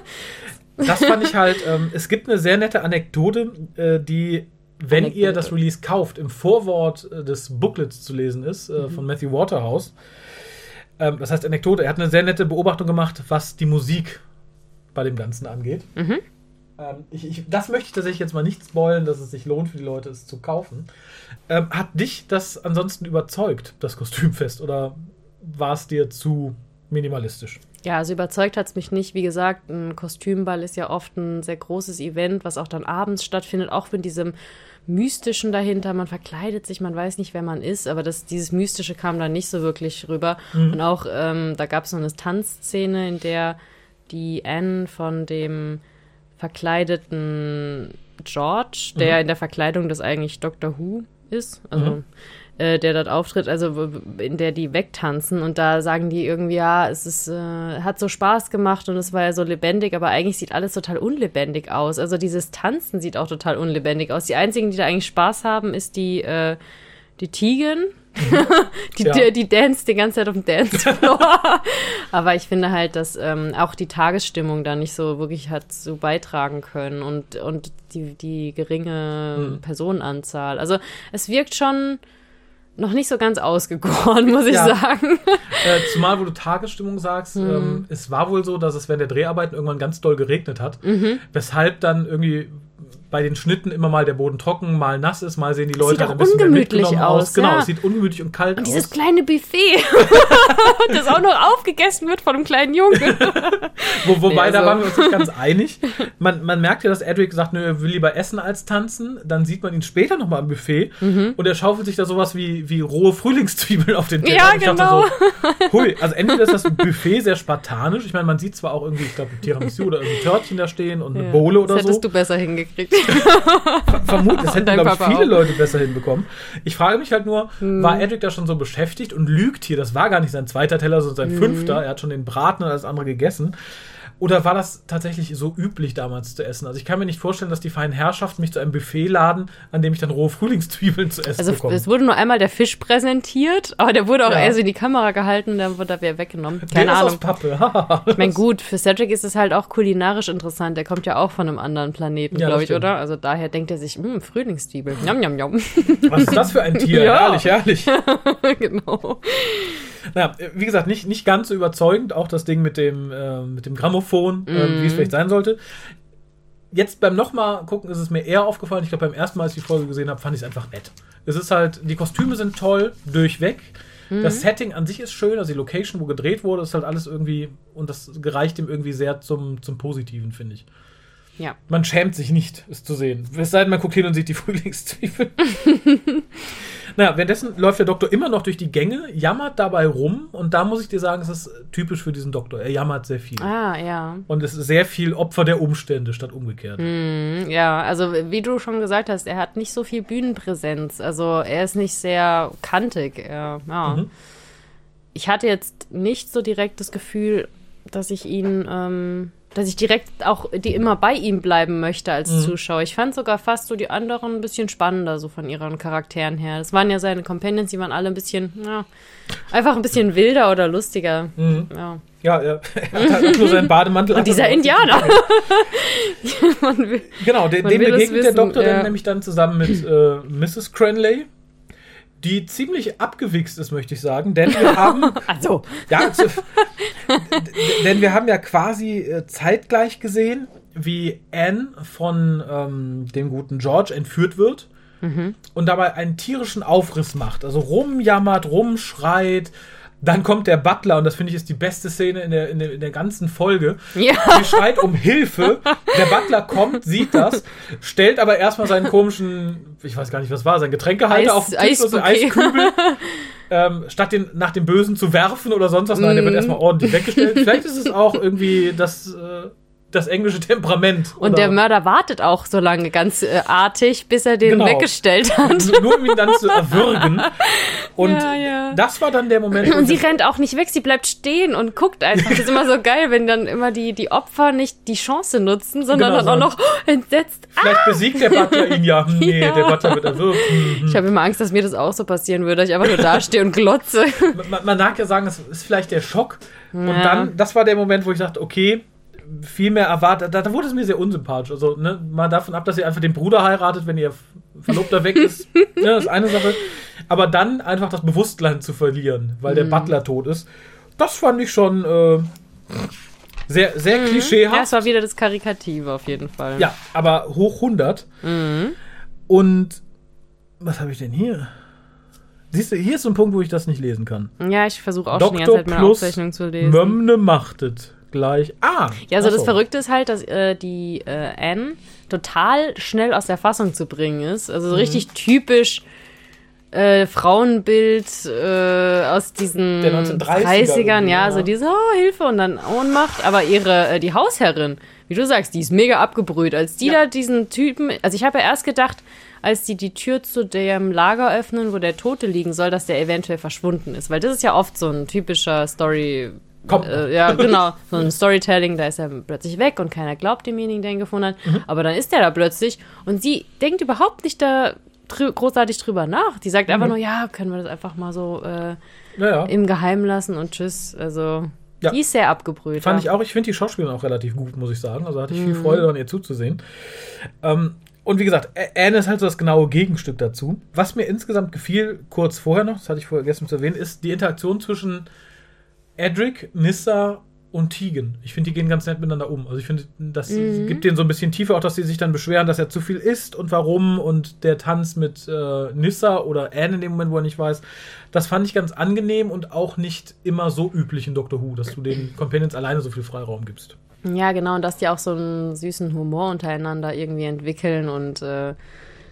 Das fand ich halt, ähm, es gibt eine sehr nette Anekdote, äh, die, wenn Anekdote. ihr das Release kauft, im Vorwort äh, des Booklets zu lesen ist, Mhm. äh, von Matthew Waterhouse. Ähm, das heißt Anekdote, er hat eine sehr nette Beobachtung gemacht, was die Musik bei dem Ganzen angeht. Mhm. Ähm, ich, ich, das möchte ich tatsächlich jetzt mal nicht spoilen, dass es sich lohnt für die Leute, es zu kaufen. Ähm, hat dich das ansonsten überzeugt, das Kostümfest, oder war es dir zu minimalistisch? Ja, also überzeugt hat es mich nicht. Wie gesagt, ein Kostümball ist ja oft ein sehr großes Event, was auch dann abends stattfindet, auch mit diesem Mystischen dahinter. Man verkleidet sich, man weiß nicht, wer man ist, aber das, dieses Mystische kam da nicht so wirklich rüber. Und auch, ähm, da gab es so eine Tanzszene, in der die Anne von dem verkleideten George, der in der Verkleidung des eigentlich Doctor Who ist, also äh, der dort auftritt, also in der die wegtanzen und da sagen die irgendwie, ja, es ist, äh, hat so Spaß gemacht und es war ja so lebendig, aber eigentlich sieht alles total unlebendig aus. Also dieses Tanzen sieht auch total unlebendig aus. Die einzigen, die da eigentlich Spaß haben, ist die, äh, die Tigen. die, Ja. die, die dance die ganze Zeit auf dem Dancefloor. Aber ich finde halt, dass ähm, auch die Tagesstimmung da nicht so wirklich hat so beitragen können und, und die, die geringe Personenanzahl. Also es wirkt schon noch nicht so ganz ausgegoren, muss ich Ja. sagen. Äh, zumal, wo du Tagesstimmung sagst, Mhm. ähm, es war wohl so, dass es während der Dreharbeiten irgendwann ganz doll geregnet hat, Mhm. weshalb dann irgendwie bei den Schnitten immer mal der Boden trocken, mal nass ist, mal sehen die Leute halt ein bisschen ungemütlich mitgenommen aus, Genau, ja. es sieht ungemütlich und kalt Und aus. dieses kleine Buffet, das auch noch aufgegessen wird von einem kleinen Jungen. Wo, wobei, Nee, da also- waren wir uns nicht ganz einig. Man, man merkt ja, dass Edric sagt, nö, er will lieber essen als tanzen. Dann sieht man ihn später nochmal am Buffet und er schaufelt sich da sowas wie, wie rohe Frühlingszwiebeln auf den Teller. Ja, Und genau. So, hui, also entweder ist das Buffet sehr spartanisch. Ich meine, man sieht zwar auch irgendwie, ich glaube, ein Tiramisu oder ein Törtchen da stehen und eine Ja, Bowle oder das hättest so. du besser hingekriegt. Vermutlich, das hätten, glaube ich, viele auch. Leute besser hinbekommen. Ich frage mich halt nur, Hm. war Edric da schon so beschäftigt und lügt hier? Das war gar nicht sein zweiter Teller, sondern sein Hm. fünfter. Er hat schon den Braten und alles andere gegessen. Oder war das tatsächlich so üblich damals zu essen? Also ich kann mir nicht vorstellen, dass die feinen Herrschaften mich zu einem Buffet laden, an dem ich dann rohe Frühlingszwiebeln zu essen Also bekomme. es wurde nur einmal der Fisch präsentiert, aber der wurde auch Ja. eher so in die Kamera gehalten, dann wurde er wieder weggenommen. Der Keine ist aus Ahnung. Pappe. Ich meine, gut, für Cedric ist es halt auch kulinarisch interessant. Der kommt ja auch von einem anderen Planeten, Ja, glaube ich, oder? Also daher denkt er sich, hm, Frühlingszwiebel. Njam, njam, njam. Was ist das für ein Tier? Ja. Herrlich, herrlich. genau. Naja, wie gesagt, nicht, nicht ganz so überzeugend, auch das Ding mit dem, äh, mit dem Grammophon, äh, Mhm. wie es vielleicht sein sollte. Jetzt beim nochmal gucken ist es mir eher aufgefallen. Ich glaube, beim ersten Mal, als ich die Folge gesehen habe, fand ich es einfach nett. Es ist halt, die Kostüme sind toll, durchweg. Das Setting an sich ist schön, also die Location, wo gedreht wurde, ist halt alles irgendwie, und das gereicht ihm irgendwie sehr zum, zum Positiven, finde ich. Ja. Man schämt sich nicht, es zu sehen. Es sei denn, man guckt hin und sieht die Frühlingszwiebeln. naja, währenddessen läuft der Doktor immer noch durch die Gänge, jammert dabei rum und da muss ich dir sagen, es ist typisch für diesen Doktor. Er jammert sehr viel. Ah, ja. Und es ist sehr viel Opfer der Umstände statt umgekehrt. Mhm, ja, also wie du schon gesagt hast, er hat nicht so viel Bühnenpräsenz. Also er ist nicht sehr kantig. Er, ja. Mhm. Ich hatte jetzt nicht so direkt das Gefühl, dass ich ihn, ähm, dass ich direkt auch die immer bei ihm bleiben möchte als Mhm. Zuschauer. Ich fand sogar fast so die anderen ein bisschen spannender, so von ihren Charakteren her. Das waren ja seine Companions, die waren alle ein bisschen, ja, einfach ein bisschen wilder oder lustiger. Mhm. Ja. Ja, er, hat halt nur seinen Bademantel an. Und dieser Indianer. Will- Genau, dem will es begegnet der Doktor ja. dann nämlich dann zusammen mit äh, Mrs. Cranley, die ziemlich abgewichst ist, möchte ich sagen, denn wir haben also, ja, denn wir haben ja quasi äh, zeitgleich gesehen, wie Anne von ähm, dem guten George entführt wird und dabei einen tierischen Aufriss macht, also rumjammert, rumschreit. Dann kommt der Butler und das finde ich ist die beste Szene in der, in der, in der ganzen Folge. ja. Sie schreit um Hilfe. Der Butler kommt, sieht das, stellt aber erstmal seinen komischen, ich weiß gar nicht, was war, sein Getränkehalter Eis- auf den Tisch, also. Eiskübel. Ähm, statt den nach dem Bösen zu werfen oder sonst was, nein, der wird Mhm. erstmal ordentlich weggestellt. Vielleicht ist es auch irgendwie das, äh, das englische Temperament. Und der Mörder wartet auch so lange ganz äh, artig, bis er den Genau. weggestellt hat. nur um ihn dann zu erwürgen. Und Ja, ja. das war dann der Moment, wo Und sie rennt auch nicht weg, sie bleibt stehen und guckt einfach. Das ist immer so geil, wenn dann immer die, die Opfer nicht die Chance nutzen, sondern Genau, dann auch noch entsetzt. Ah, vielleicht besiegt der Butler ihn ja. Hm, Nee, Ja. der Butler wird erwürgt. Hm, ich habe immer Angst, dass mir das auch so passieren würde, dass ich einfach nur dastehe und glotze. man, man mag ja sagen, es ist vielleicht der Schock. Und dann, das war der Moment, wo ich dachte, okay, viel mehr erwartet. Da, da wurde es mir sehr unsympathisch. Also, ne, mal davon ab, dass ihr einfach den Bruder heiratet, wenn ihr Verlobter weg ist. ne, das ist eine Sache. Aber dann einfach das Bewusstsein zu verlieren, weil Mhm. der Butler tot ist, das fand ich schon äh, sehr, sehr Ja, es klischeehaft. war wieder das Karikative auf jeden Fall. Ja, aber hoch 100. Mhm. Und was habe ich denn hier? Siehst du, hier ist so ein Punkt, wo ich das nicht lesen kann. Ja, ich versuche auch schon die Doktor ganze Zeit meine Aufzeichnung zu lesen. Mömne machtet gleich. Ah! Ja, also ach das. Verrückte ist halt, dass äh, die äh, Anne total schnell aus der Fassung zu bringen ist. Mhm. Also so richtig typisch äh, Frauenbild äh, aus diesen Der 1930er 30ern, irgendwie, ja, ja. so diese oh, Hilfe und dann Ohnmacht. Aber ihre, äh, die Hausherrin, wie du sagst, die ist mega abgebrüht. Als die Ja. da diesen Typen, also ich habe ja erst gedacht, als die die Tür zu dem Lager öffnen, wo der Tote liegen soll, dass der eventuell verschwunden ist. Weil das ist ja oft so ein typischer Story, Kommt. äh, ja, genau. So ein Storytelling, da ist er plötzlich weg und keiner glaubt demjenigen, der ihn gefunden hat. Mhm. Aber dann ist er da plötzlich und sie denkt überhaupt nicht da drü großartig drüber nach. Die sagt einfach Mhm. nur, ja, können wir das einfach mal so äh, Naja, im Geheim lassen und tschüss. Also, Ja. die ist sehr abgebrüht. fand ich auch. Ich finde die Schauspielerin auch relativ gut, muss ich sagen. Also hatte ich Mhm. viel Freude daran, ihr zuzusehen. Ähm, und wie gesagt, Anne ist halt so das genaue Gegenstück dazu. Was mir insgesamt gefiel, kurz vorher noch, das hatte ich vorher vergessen zu erwähnen, ist die Interaktion zwischen Edric, Nissa und Tegan. Ich finde, die gehen ganz nett miteinander um. Also ich finde, das Mhm. gibt denen so ein bisschen Tiefe, auch dass sie sich dann beschweren, dass er zu viel isst und warum und der Tanz mit äh, Nissa oder Anne in dem Moment, wo er nicht weiß. Das fand ich ganz angenehm und auch nicht immer so üblich in Doctor Who, dass du den Companions alleine so viel Freiraum gibst. Ja, genau, und dass die auch so einen süßen Humor untereinander irgendwie entwickeln und äh,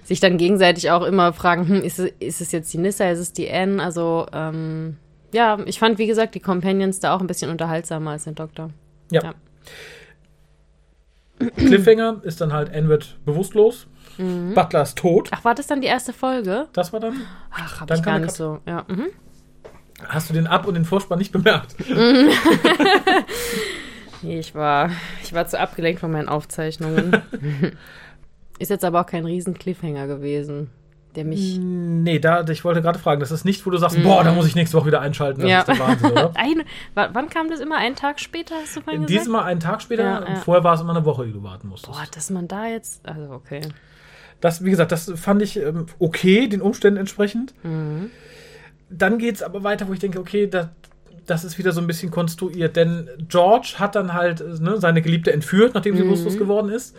sich dann gegenseitig auch immer fragen, hm, ist, es, ist es jetzt die Nissa, ist es die Anne? Also, ähm, ja, ich fand, wie gesagt, die Companions da auch ein bisschen unterhaltsamer als den Doktor. Ja. Ja. Cliffhanger ist dann halt, wird bewusstlos. Mhm. Butler ist tot. Ach, war das dann die erste Folge? Das war dann. Ach, hab Dann ich gar nicht so. Ja, mhm. Hast du den Ab- und den Vorspann nicht bemerkt? Nee, ich war, ich war zu abgelenkt von meinen Aufzeichnungen. ist jetzt aber auch kein riesen Cliffhanger gewesen, der mich Nee, da, ich wollte gerade fragen, das ist nicht, wo du sagst, boah, da muss ich nächste Woche wieder einschalten. Das Ja. ist der Wahnsinn, oder? Ein, wa- wann kam das immer? Einen Tag später, hast du vorhin gesagt? Diesmal einen Tag später, Ja, ja. vorher war es immer eine Woche, die du warten musstest. Boah, dass man da jetzt. Also, okay. Das, wie gesagt, das fand ich ähm, okay, den Umständen entsprechend. Mhm. Dann geht es aber weiter, wo ich denke, okay, das, das ist wieder so ein bisschen konstruiert. Denn George hat dann halt äh, ne, seine Geliebte entführt, nachdem Mhm. sie bewusstlos geworden ist.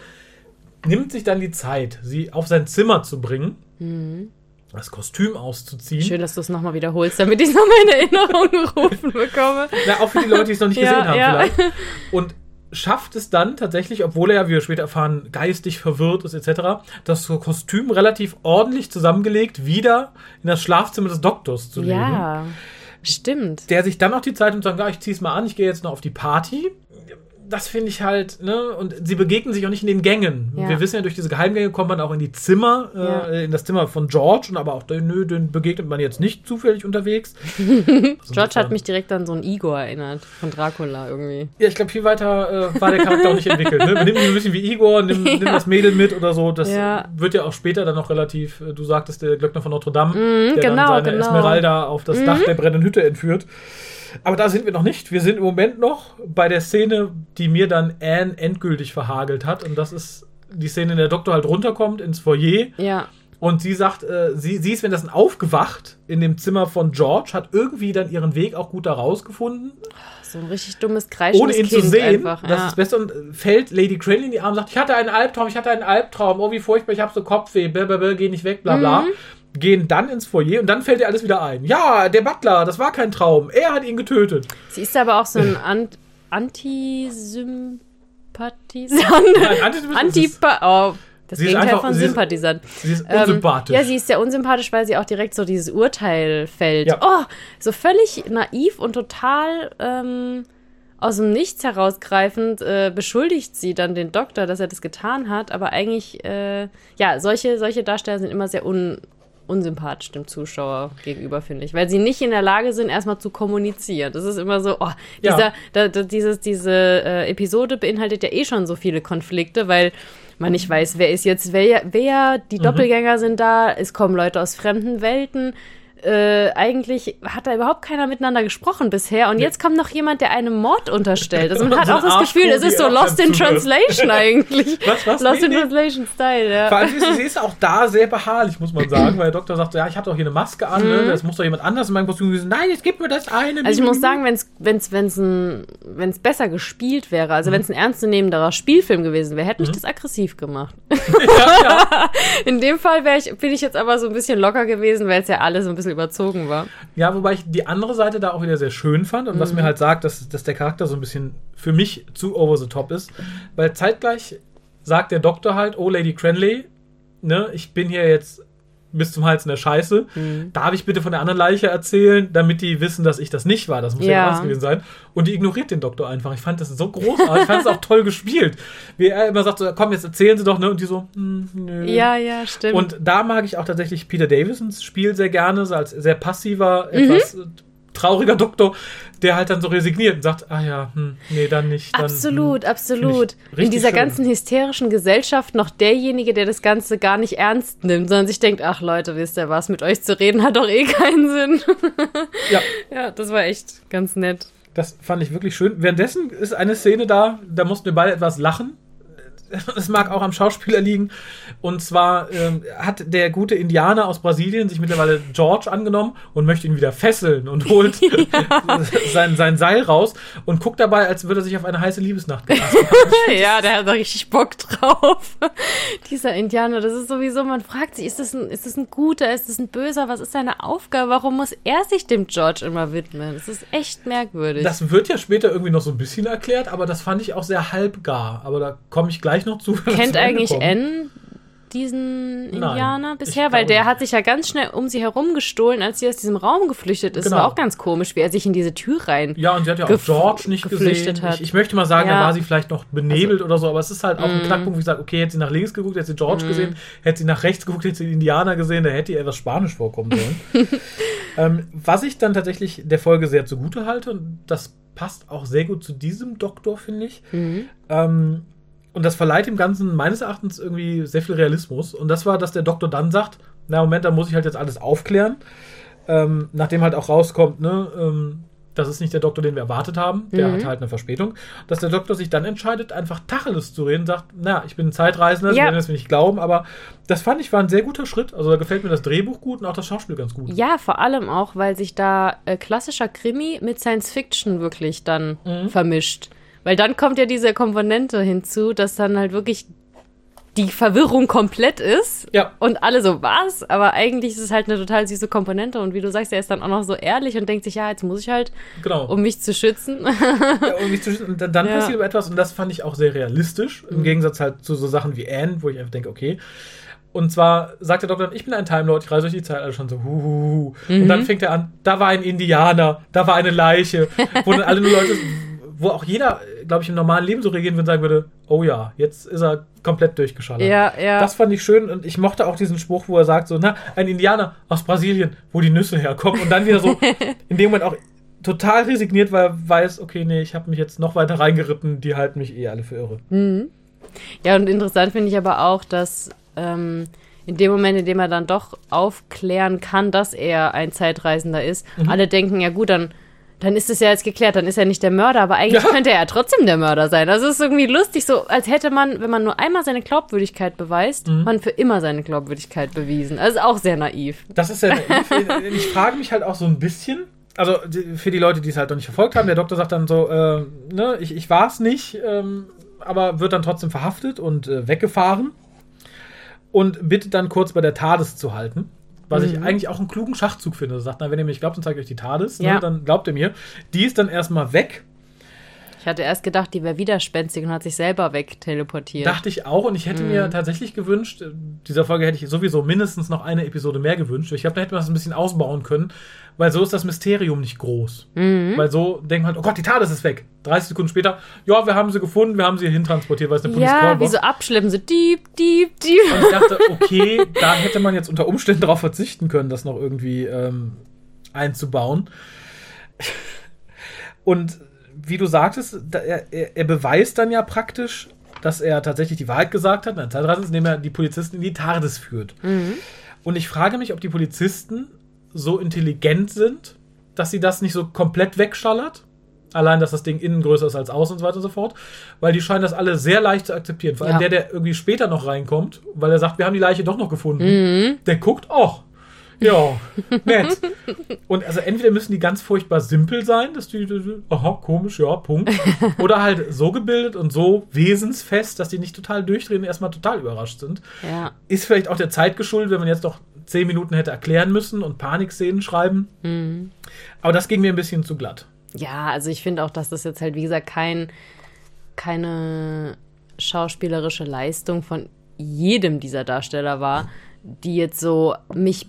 Nimmt sich dann die Zeit, sie auf sein Zimmer zu bringen. Mhm. das Kostüm auszuziehen. Schön, dass du es nochmal wiederholst, damit ich es nochmal in Erinnerung gerufen bekomme. Ja, auch für die Leute, die es noch nicht Ja, gesehen haben ja. vielleicht. Und schafft es dann tatsächlich, obwohl er ja, wie wir später erfahren, geistig verwirrt ist etc., das Kostüm relativ ordentlich zusammengelegt wieder in das Schlafzimmer des Doktors zu legen. Ja, stimmt. Der sich dann auch die Zeit nimmt und sagt, ja, ich zieh's mal an, ich gehe jetzt noch auf die Party. Das finde ich halt, ne, und sie begegnen sich auch nicht in den Gängen. Ja. Wir wissen ja, durch diese Geheimgänge kommt man auch in die Zimmer, Ja. äh, in das Zimmer von George, und aber auch, den- nö, den begegnet man jetzt nicht zufällig unterwegs. George hat mich direkt an so einen Igor erinnert, von Dracula irgendwie. Ja, ich glaube, viel weiter äh, war der Charakter auch nicht entwickelt. Ne? Nimm ihn ein bisschen wie Igor, nimm, nimm das Mädel mit oder so. Das Ja. äh, wird ja auch später dann noch relativ, äh, du sagtest, der Glöckner von Notre Dame, der genau, dann seine genau. Esmeralda auf das Dach der brennenden Hütte entführt. Aber da sind wir noch nicht. Wir sind im Moment noch bei der Szene, die mir dann Anne endgültig verhagelt hat. Und das ist die Szene, in der der Doktor halt runterkommt ins Foyer Ja, und sie sagt, äh, sie, sie ist währenddessen aufgewacht in dem Zimmer von George, hat irgendwie dann ihren Weg auch gut da rausgefunden, so ein richtig dummes Kreischendes ohne ihn kind zu sehen. einfach. Das ja. ist das Beste. Und fällt Lady Cranley in die Arme und sagt, ich hatte einen Albtraum, ich hatte einen Albtraum, oh wie furchtbar, ich habe so Kopfweh, blablabla, geh nicht weg, bla bla. Mhm. Gehen dann ins Foyer und dann fällt ihr alles wieder ein. Ja, der Butler, das war kein Traum, er hat ihn getötet. Sie ist aber auch so ein Ant Antisympathisant. Antipa oh, das Sie ist Gegenteil einfach- von sie ist- Sympathisant. Sie ist Ähm, unsympathisch. ja, sie ist sehr unsympathisch, weil sie auch direkt so dieses Urteil fällt. Ja. Oh, so völlig naiv und total ähm, aus dem Nichts herausgreifend äh, beschuldigt sie dann den Doktor, dass er das getan hat. Aber eigentlich, äh, ja, solche, solche Darsteller sind immer sehr un unsympathisch dem Zuschauer gegenüber, finde ich. Weil sie nicht in der Lage sind, erstmal zu kommunizieren. Das ist immer so, oh, Ja. dieser, da, da, dieses, diese äh, Episode beinhaltet ja eh schon so viele Konflikte, weil man nicht weiß, wer ist jetzt wer, wer Mhm. die Doppelgänger sind da, es kommen Leute aus fremden Welten. Äh, eigentlich hat da überhaupt keiner miteinander gesprochen bisher und jetzt kommt noch jemand, der einem Mord unterstellt. Also man hat so auch das Gefühl, es ist so Lost in. Translation eigentlich. Was, was? Lost Nee, in nee. Translation Style, ja. Vor allem, sie, ist auch da sehr beharrlich, muss man sagen, weil der Doktor sagt, ja, ich habe doch hier eine Maske an, ne? das muss doch jemand anders in meinem Kostüm gewesen. Nein, jetzt gib mir das eine. Mhm. Also ich muss sagen, wenn es wenn's, wenn's ein, wenn's besser gespielt wäre, also wenn es ein ernstzunehmenderer Spielfilm gewesen wäre, hätte mich das aggressiv gemacht. In dem Fall ich, bin ich jetzt aber so ein bisschen locker gewesen, weil es ja alles so ein bisschen überzogen war. Ja, wobei ich die andere Seite da auch wieder sehr schön fand und Mhm. was mir halt sagt, dass, dass der Charakter so ein bisschen für mich zu over the top ist. Weil zeitgleich sagt der Doktor halt, oh Lady Cranley, ne, ich bin hier jetzt bis zum Hals in der Scheiße. Mhm. Darf ich bitte von der anderen Leiche erzählen, damit die wissen, dass ich das nicht war? Das muss ja, Ja. ernst gewesen sein. Und die ignoriert den Doktor einfach. Ich fand das so großartig. ich fand es auch toll gespielt. Wie er immer sagt, so, komm, jetzt erzählen Sie doch, ne? Und die so, hm, nö. Ja, ja, stimmt. Und da mag ich auch tatsächlich Peter Davisons Spiel sehr gerne, so als sehr passiver, Mhm. etwas trauriger Doktor, der halt dann so resigniert und sagt, ah ja, hm, nee, dann nicht. Dann, absolut, hm. absolut. In dieser schön. ganzen hysterischen Gesellschaft noch derjenige, der das Ganze gar nicht ernst nimmt, sondern sich denkt, ach Leute, wisst ihr was, mit euch zu reden hat doch eh keinen Sinn. Ja, ja, das war echt ganz nett. das fand ich wirklich schön. Währenddessen ist eine Szene da, da mussten wir beide etwas lachen. Es mag auch am Schauspieler liegen. Und zwar ähm, hat der gute Indianer aus Brasilien sich mittlerweile George angenommen und möchte ihn wieder fesseln und holt sein, sein Seil raus und guckt dabei, als würde er sich auf eine heiße Liebesnacht gefasst ja, der hat da richtig Bock drauf. Dieser Indianer, das ist sowieso, man fragt sich, ist das, ein, ist das ein guter, ist das ein böser, was ist seine Aufgabe? Warum muss er sich dem George immer widmen? Das ist echt merkwürdig. Das wird ja später irgendwie noch so ein bisschen erklärt, aber das fand ich auch sehr halbgar. Aber da komme ich gleich noch zu. Kennt eigentlich. N diesen Indianer ich bisher? Weil der nicht. hat sich ja ganz schnell um sie herum gestohlen, als sie aus diesem Raum geflüchtet ist. Genau. War auch ganz komisch, wie er sich in diese Tür rein. Ja, und sie hat ja auch George nicht geflüchtet gesehen. Ich, ich möchte mal sagen, Ja. Also, da war sie vielleicht noch benebelt oder so, aber es ist halt auch ein Mm. Knackpunkt, wie gesagt, okay, hätte sie nach links geguckt, hätte sie George gesehen, hätte sie nach rechts geguckt, hätte sie den Indianer gesehen, da hätte ihr etwas Spanisch vorkommen sollen. ähm, was ich dann tatsächlich der Folge sehr zugute halte, und das passt auch sehr gut zu diesem Doktor, finde ich, Mhm. Ähm, und das verleiht dem Ganzen meines Erachtens irgendwie sehr viel Realismus. Und das war, dass der Doktor dann sagt, na Moment, da muss ich halt jetzt alles aufklären. Ähm, nachdem halt auch rauskommt, ne, ähm, das ist nicht der Doktor, den wir erwartet haben. Der Mhm. hat halt eine Verspätung. Dass der Doktor sich dann entscheidet, einfach Tacheles zu reden, sagt, na, ich bin ein Zeitreisender, Sie Ja. werden es mir nicht glauben, aber das fand ich war ein sehr guter Schritt. Also da gefällt mir das Drehbuch gut und auch das Schauspiel ganz gut. Ja, vor allem auch, weil sich da äh, klassischer Krimi mit Science Fiction wirklich dann Mhm. vermischt. Weil dann kommt ja diese Komponente hinzu, dass dann halt wirklich die Verwirrung komplett ist. Ja. Und alle so, was? Aber eigentlich ist es halt eine total süße Komponente. Und wie du sagst, er ist dann auch noch so ehrlich und denkt sich, ja, jetzt muss ich halt, Genau. um mich zu schützen. Ja, um mich zu schützen. Und dann, Ja. Mhm. passiert etwas, und das fand ich auch sehr realistisch, im Gegensatz halt zu so Sachen wie Anne, wo ich einfach denke, okay. Und zwar sagt der Doktor, dann, ich bin ein Time Lord, ich reise durch die Zeit, alle schon so, huhuhu. Und Mhm. dann fängt er an, da war ein Indianer, da war eine Leiche, wo dann alle nur Leute, wo auch jeder, glaube ich, im normalen Leben so reagieren würde und sagen würde, oh ja, jetzt ist er komplett durchgeschallert. ja, ja. Das fand ich schön und ich mochte auch diesen Spruch, wo er sagt so, na, ein Indianer aus Brasilien, wo die Nüsse herkommen und dann wieder so in dem Moment auch total resigniert, weil er weiß, okay, nee, ich habe mich jetzt noch weiter reingeritten, die halten mich eh alle für irre. Ja, und interessant finde ich aber auch, dass ähm, in dem Moment, in dem er dann doch aufklären kann, dass er ein Zeitreisender ist, Mhm. alle denken, ja gut, dann, dann ist es ja jetzt geklärt, dann ist er nicht der Mörder, aber eigentlich Ja. könnte er ja trotzdem der Mörder sein. Also es ist irgendwie lustig, so als hätte man, wenn man nur einmal seine Glaubwürdigkeit beweist, Mhm. man für immer seine Glaubwürdigkeit bewiesen. Also auch sehr naiv. Das ist ja naiv. ich frage mich halt auch so ein bisschen, also für die Leute, die es halt noch nicht verfolgt haben, der Doktor sagt dann so, äh, ne, ich, ich war es nicht, ähm, aber wird dann trotzdem verhaftet und äh, weggefahren und bittet dann kurz bei der TARDIS zu halten. Was ich eigentlich auch einen klugen Schachzug finde. Sagt, na, wenn ihr mich glaubt, dann zeige ich euch die TARDIS. Ja. Ne, dann glaubt ihr mir. Die ist dann erstmal weg. Ich hatte erst gedacht, die wäre widerspenstig und hat sich selber wegteleportiert. Dachte ich auch. Und ich hätte mir tatsächlich gewünscht, äh, dieser Folge hätte ich sowieso mindestens noch eine Episode mehr gewünscht. Ich glaube, da hätte man das ein bisschen ausbauen können, weil so ist das Mysterium nicht groß. Weil so denkt man, oh Gott, die TARDIS ist weg. 30 Sekunden später, ja, wir haben sie gefunden, wir haben sie hierhin transportiert, weil es eine Police ja, wie so abschleppen, so diep, diep, diep. Und ich dachte, okay, da hätte man jetzt unter Umständen darauf verzichten können, das noch irgendwie ähm, einzubauen. Und wie du sagtest, er, er, er beweist dann ja praktisch, dass er tatsächlich die Wahrheit gesagt hat, in Zeitreise, indem er die Polizisten in die TARDIS führt. Und ich frage mich, ob die Polizisten so intelligent sind, dass sie das nicht so komplett wegschallert. Allein, dass das Ding innen größer ist als außen und so weiter und so fort. Weil die scheinen das alle sehr leicht zu akzeptieren. Vor allem Ja. der, der irgendwie später noch reinkommt, weil er sagt, wir haben die Leiche doch noch gefunden. Der guckt, ach, ja, nett. Und also entweder müssen die ganz furchtbar simpel sein, dass die, aha, komisch, ja, Punkt. Oder halt so gebildet und so wesensfest, dass die nicht total durchdrehen und erstmal total überrascht sind. Ja. Ist vielleicht auch der Zeit geschuldet, wenn man jetzt noch zehn Minuten hätte erklären müssen und Panikszenen schreiben. Aber das ging mir ein bisschen zu glatt. Ja, also ich finde auch, dass das jetzt halt, wie gesagt, kein, keine schauspielerische Leistung von jedem dieser Darsteller war, die jetzt so mich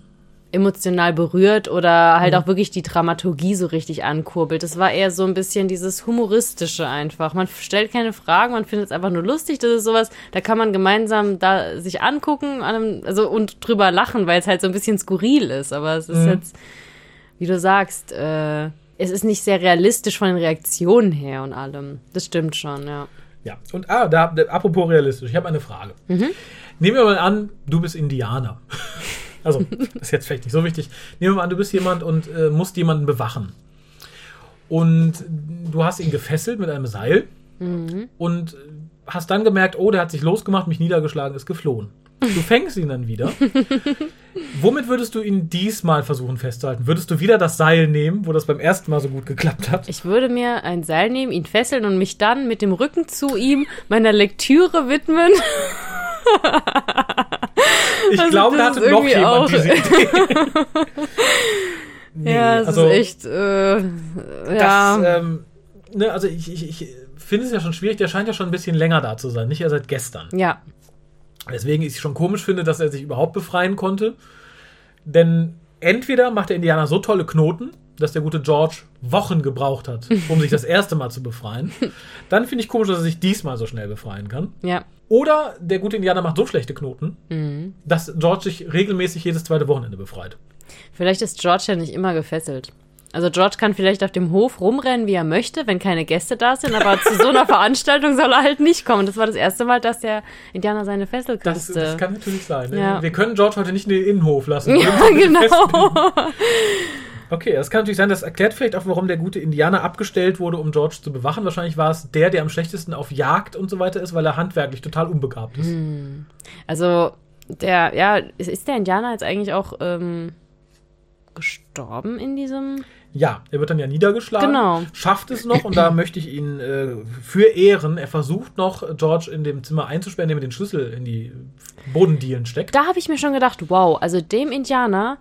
emotional berührt oder halt auch wirklich die Dramaturgie so richtig ankurbelt. Das war eher so ein bisschen dieses Humoristische einfach. Man stellt keine Fragen, man findet es einfach nur lustig. Das ist sowas, da kann man gemeinsam da sich angucken einem, also und drüber lachen, weil es halt so ein bisschen skurril ist. Aber es ist jetzt, wie du sagst, äh, es ist nicht sehr realistisch von den Reaktionen her und allem. Das stimmt schon, ja. Ja, und ah, da, da, apropos realistisch, ich habe eine Frage. Nehmen wir mal an, du bist Indianer. Also, das ist jetzt vielleicht nicht so wichtig. Nehmen wir mal an, du bist jemand und äh, musst jemanden bewachen. Und du hast ihn gefesselt mit einem Seil und hast dann gemerkt, oh, der hat sich losgemacht, mich niedergeschlagen, ist geflohen. Du fängst ihn dann wieder. Womit würdest du ihn diesmal versuchen festzuhalten? Würdest du wieder das Seil nehmen, wo das beim ersten Mal so gut geklappt hat? Ich würde mir ein Seil nehmen, ihn fesseln und mich dann mit dem Rücken zu ihm meiner Lektüre widmen. Ich Also glaube, da hatte ist noch jemand auch- diese Idee. Nee, ja, das also ist echt, äh, ja. das, ähm, ne, also ich, ich, ich finde es ja schon schwierig, der scheint ja schon ein bisschen länger da zu sein, nicht erst seit gestern. ja. Deswegen ich schon komisch finde, dass er sich überhaupt befreien konnte. Denn entweder macht der Indianer so tolle Knoten, dass der gute George Wochen gebraucht hat, um sich das erste Mal zu befreien. Dann finde ich komisch, dass er sich diesmal so schnell befreien kann. Ja. Oder der gute Indianer macht so schlechte Knoten, Mhm. dass George sich regelmäßig jedes zweite Wochenende befreit. Vielleicht ist George ja nicht immer gefesselt. Also George kann vielleicht auf dem Hof rumrennen, wie er möchte, wenn keine Gäste da sind, aber zu so einer Veranstaltung soll er halt nicht kommen. Das war das erste Mal, dass der Indianer seine Fessel Das, küsste. das kann natürlich sein. Ja. Wir können George heute nicht in den Innenhof lassen. ja, genau. Okay, das kann natürlich sein. Das erklärt vielleicht auch, warum der gute Indianer abgestellt wurde, um George zu bewachen. Wahrscheinlich war es der, der am schlechtesten auf Jagd und so weiter ist, weil er handwerklich total unbegabt ist. Also der, ja, ist- ist der Indianer jetzt eigentlich auch ähm, gestorben in diesem? Ja, er wird dann ja niedergeschlagen, Genau. schafft es noch und da möchte ich ihn äh, für ehren. Er versucht noch, George in dem Zimmer einzusperren, indem er den Schlüssel in die Bodendielen steckt. Da habe ich mir schon gedacht, wow, also dem Indianer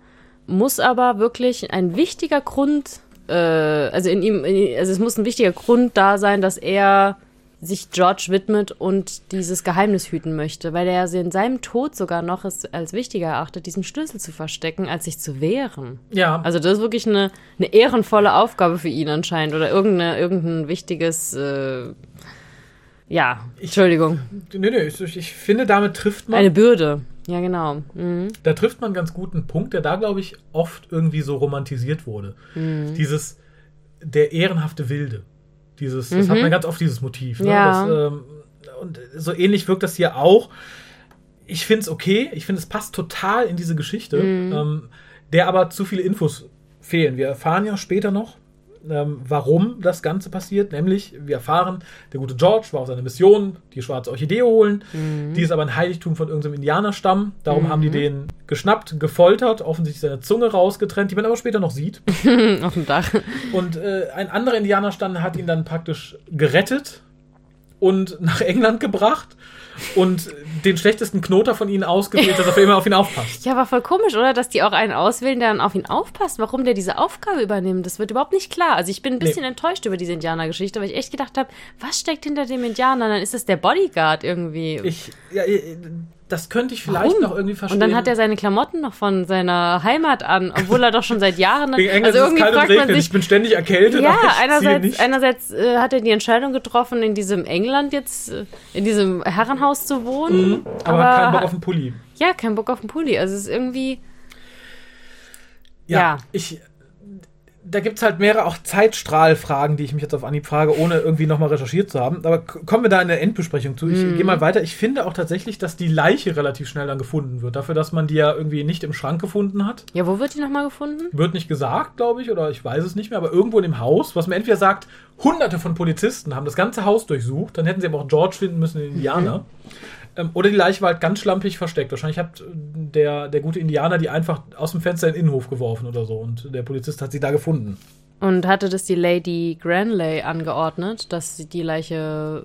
muss aber wirklich ein wichtiger Grund, äh, also in ihm, also es muss ein wichtiger Grund da sein, dass er sich George widmet und dieses Geheimnis hüten möchte, weil er in seinem Tod sogar noch es als wichtiger erachtet, diesen Schlüssel zu verstecken, als sich zu wehren. Ja, Also das ist wirklich eine, eine ehrenvolle Aufgabe für ihn anscheinend oder irgendeine, irgendein wichtiges, äh, ja, Entschuldigung, nee, nee, ich, ich finde, damit trifft man, eine Bürde. Ja, genau. Mhm. da trifft man ganz guten Punkt, der da, glaube ich, oft irgendwie so romantisiert wurde. Mhm. Dieses, der ehrenhafte Wilde. Dieses, das hat man ganz oft, dieses Motiv. Ne? Mhm. Ja. Das, ähm, und so ähnlich wirkt das hier auch. Ich finde es okay, ich finde, es passt total in diese Geschichte, Mhm. ähm, der aber zu viele Infos fehlen. Wir erfahren ja später noch, ähm, warum das Ganze passiert. Nämlich, wir erfahren, der gute George war auf seiner Mission, die schwarze Orchidee holen. Mhm. Die ist aber ein Heiligtum von irgendeinem Indianerstamm. Darum haben die den geschnappt, gefoltert, offensichtlich seine Zunge rausgetrennt, die man aber später noch sieht. Auf dem Dach. Und äh, ein anderer Indianerstamm hat ihn dann praktisch gerettet und nach England gebracht und den schlechtesten Knoter von ihnen ausgewählt, dass er für immer auf ihn aufpasst. Ja, war voll komisch, oder? Dass die auch einen auswählen, der dann auf ihn aufpasst. Warum der diese Aufgabe übernimmt, das wird überhaupt nicht klar. Also ich bin ein bisschen Nee. enttäuscht über diese Indianergeschichte, weil ich echt gedacht habe, was steckt hinter dem Indianer? Dann ist das der Bodyguard irgendwie. Ich, ja, äh, das könnte ich vielleicht Warum? noch irgendwie verstehen. und dann hat er seine Klamotten noch von seiner Heimat an, obwohl er doch schon seit Jahren. Wegen England also ist es irgendwie kalt und regnet. sich, Ich bin ständig erkältet. Ja, aber einerseits, einerseits äh, hat er die Entscheidung getroffen, in diesem England jetzt, äh, in diesem Herrenhaus zu wohnen. Mhm, aber, hat keinen Bock auf den Pulli. Ja, kein Bock auf den Pulli. Also es ist irgendwie. Ja, Ja. ich. Da gibt es halt mehrere auch Zeitstrahlfragen, die ich mich jetzt auf Anhieb frage, ohne irgendwie nochmal recherchiert zu haben. Aber kommen wir da in der Endbesprechung zu. Ich Mhm. gehe mal weiter. Ich finde auch tatsächlich, dass die Leiche relativ schnell dann gefunden wird. Dafür, dass man die ja irgendwie nicht im Schrank gefunden hat. Ja, wo wird die nochmal gefunden? Wird nicht gesagt, glaube ich, oder ich weiß es nicht mehr, aber irgendwo in dem Haus, was mir entweder sagt, hunderte von Polizisten haben das ganze Haus durchsucht, dann hätten sie aber auch George finden müssen, den Indianer. Ähm, oder die Leiche war halt ganz schlampig versteckt. Wahrscheinlich hat äh, der, der gute Indianer die einfach aus dem Fenster in den Innenhof geworfen oder so und der Polizist hat sie da gefunden. Und hatte das die Lady Granley angeordnet, dass die Leiche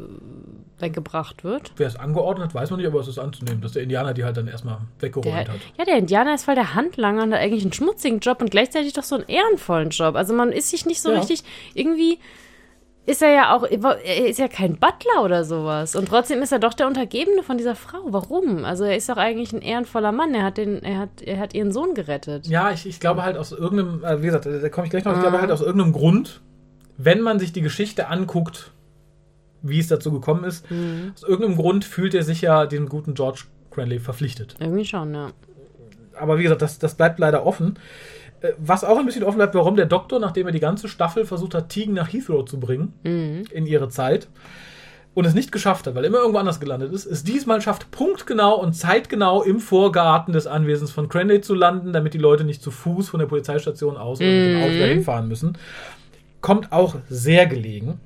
weggebracht wird? Wer es angeordnet hat, weiß man nicht, aber es ist anzunehmen, dass der Indianer die halt dann erstmal weggeräumt Der, hat. ja, der Indianer ist voll der Handlanger und hat eigentlich einen schmutzigen Job und gleichzeitig doch so einen ehrenvollen Job. Also man ist sich nicht so Ja. richtig. Irgendwie ist er ja auch. Er ist ja kein Butler oder sowas. Und trotzdem ist er doch der Untergebene von dieser Frau. Warum? Also er ist doch eigentlich ein ehrenvoller Mann. Er hat, den, er hat, er hat ihren Sohn gerettet. Ja, ich, ich glaube halt aus irgendeinem, äh, wie gesagt, da komme ich gleich noch, ich glaube halt aus irgendeinem Grund, wenn man sich die Geschichte anguckt, wie es dazu gekommen ist, aus irgendeinem Grund fühlt er sich ja dem guten George Cranley verpflichtet. Irgendwie schon, ja. Aber wie gesagt, das, das bleibt leider offen. Äh, Was auch ein bisschen offen bleibt, warum der Doktor, nachdem er die ganze Staffel versucht hat, Tegan nach Heathrow zu bringen, in ihre Zeit, und es nicht geschafft hat, weil er immer irgendwo anders gelandet ist, es diesmal schafft, punktgenau und zeitgenau im Vorgarten des Anwesens von Cranley zu landen, damit die Leute nicht zu Fuß von der Polizeistation aus oder mit dem Auto dahin fahren müssen. Kommt auch sehr gelegen.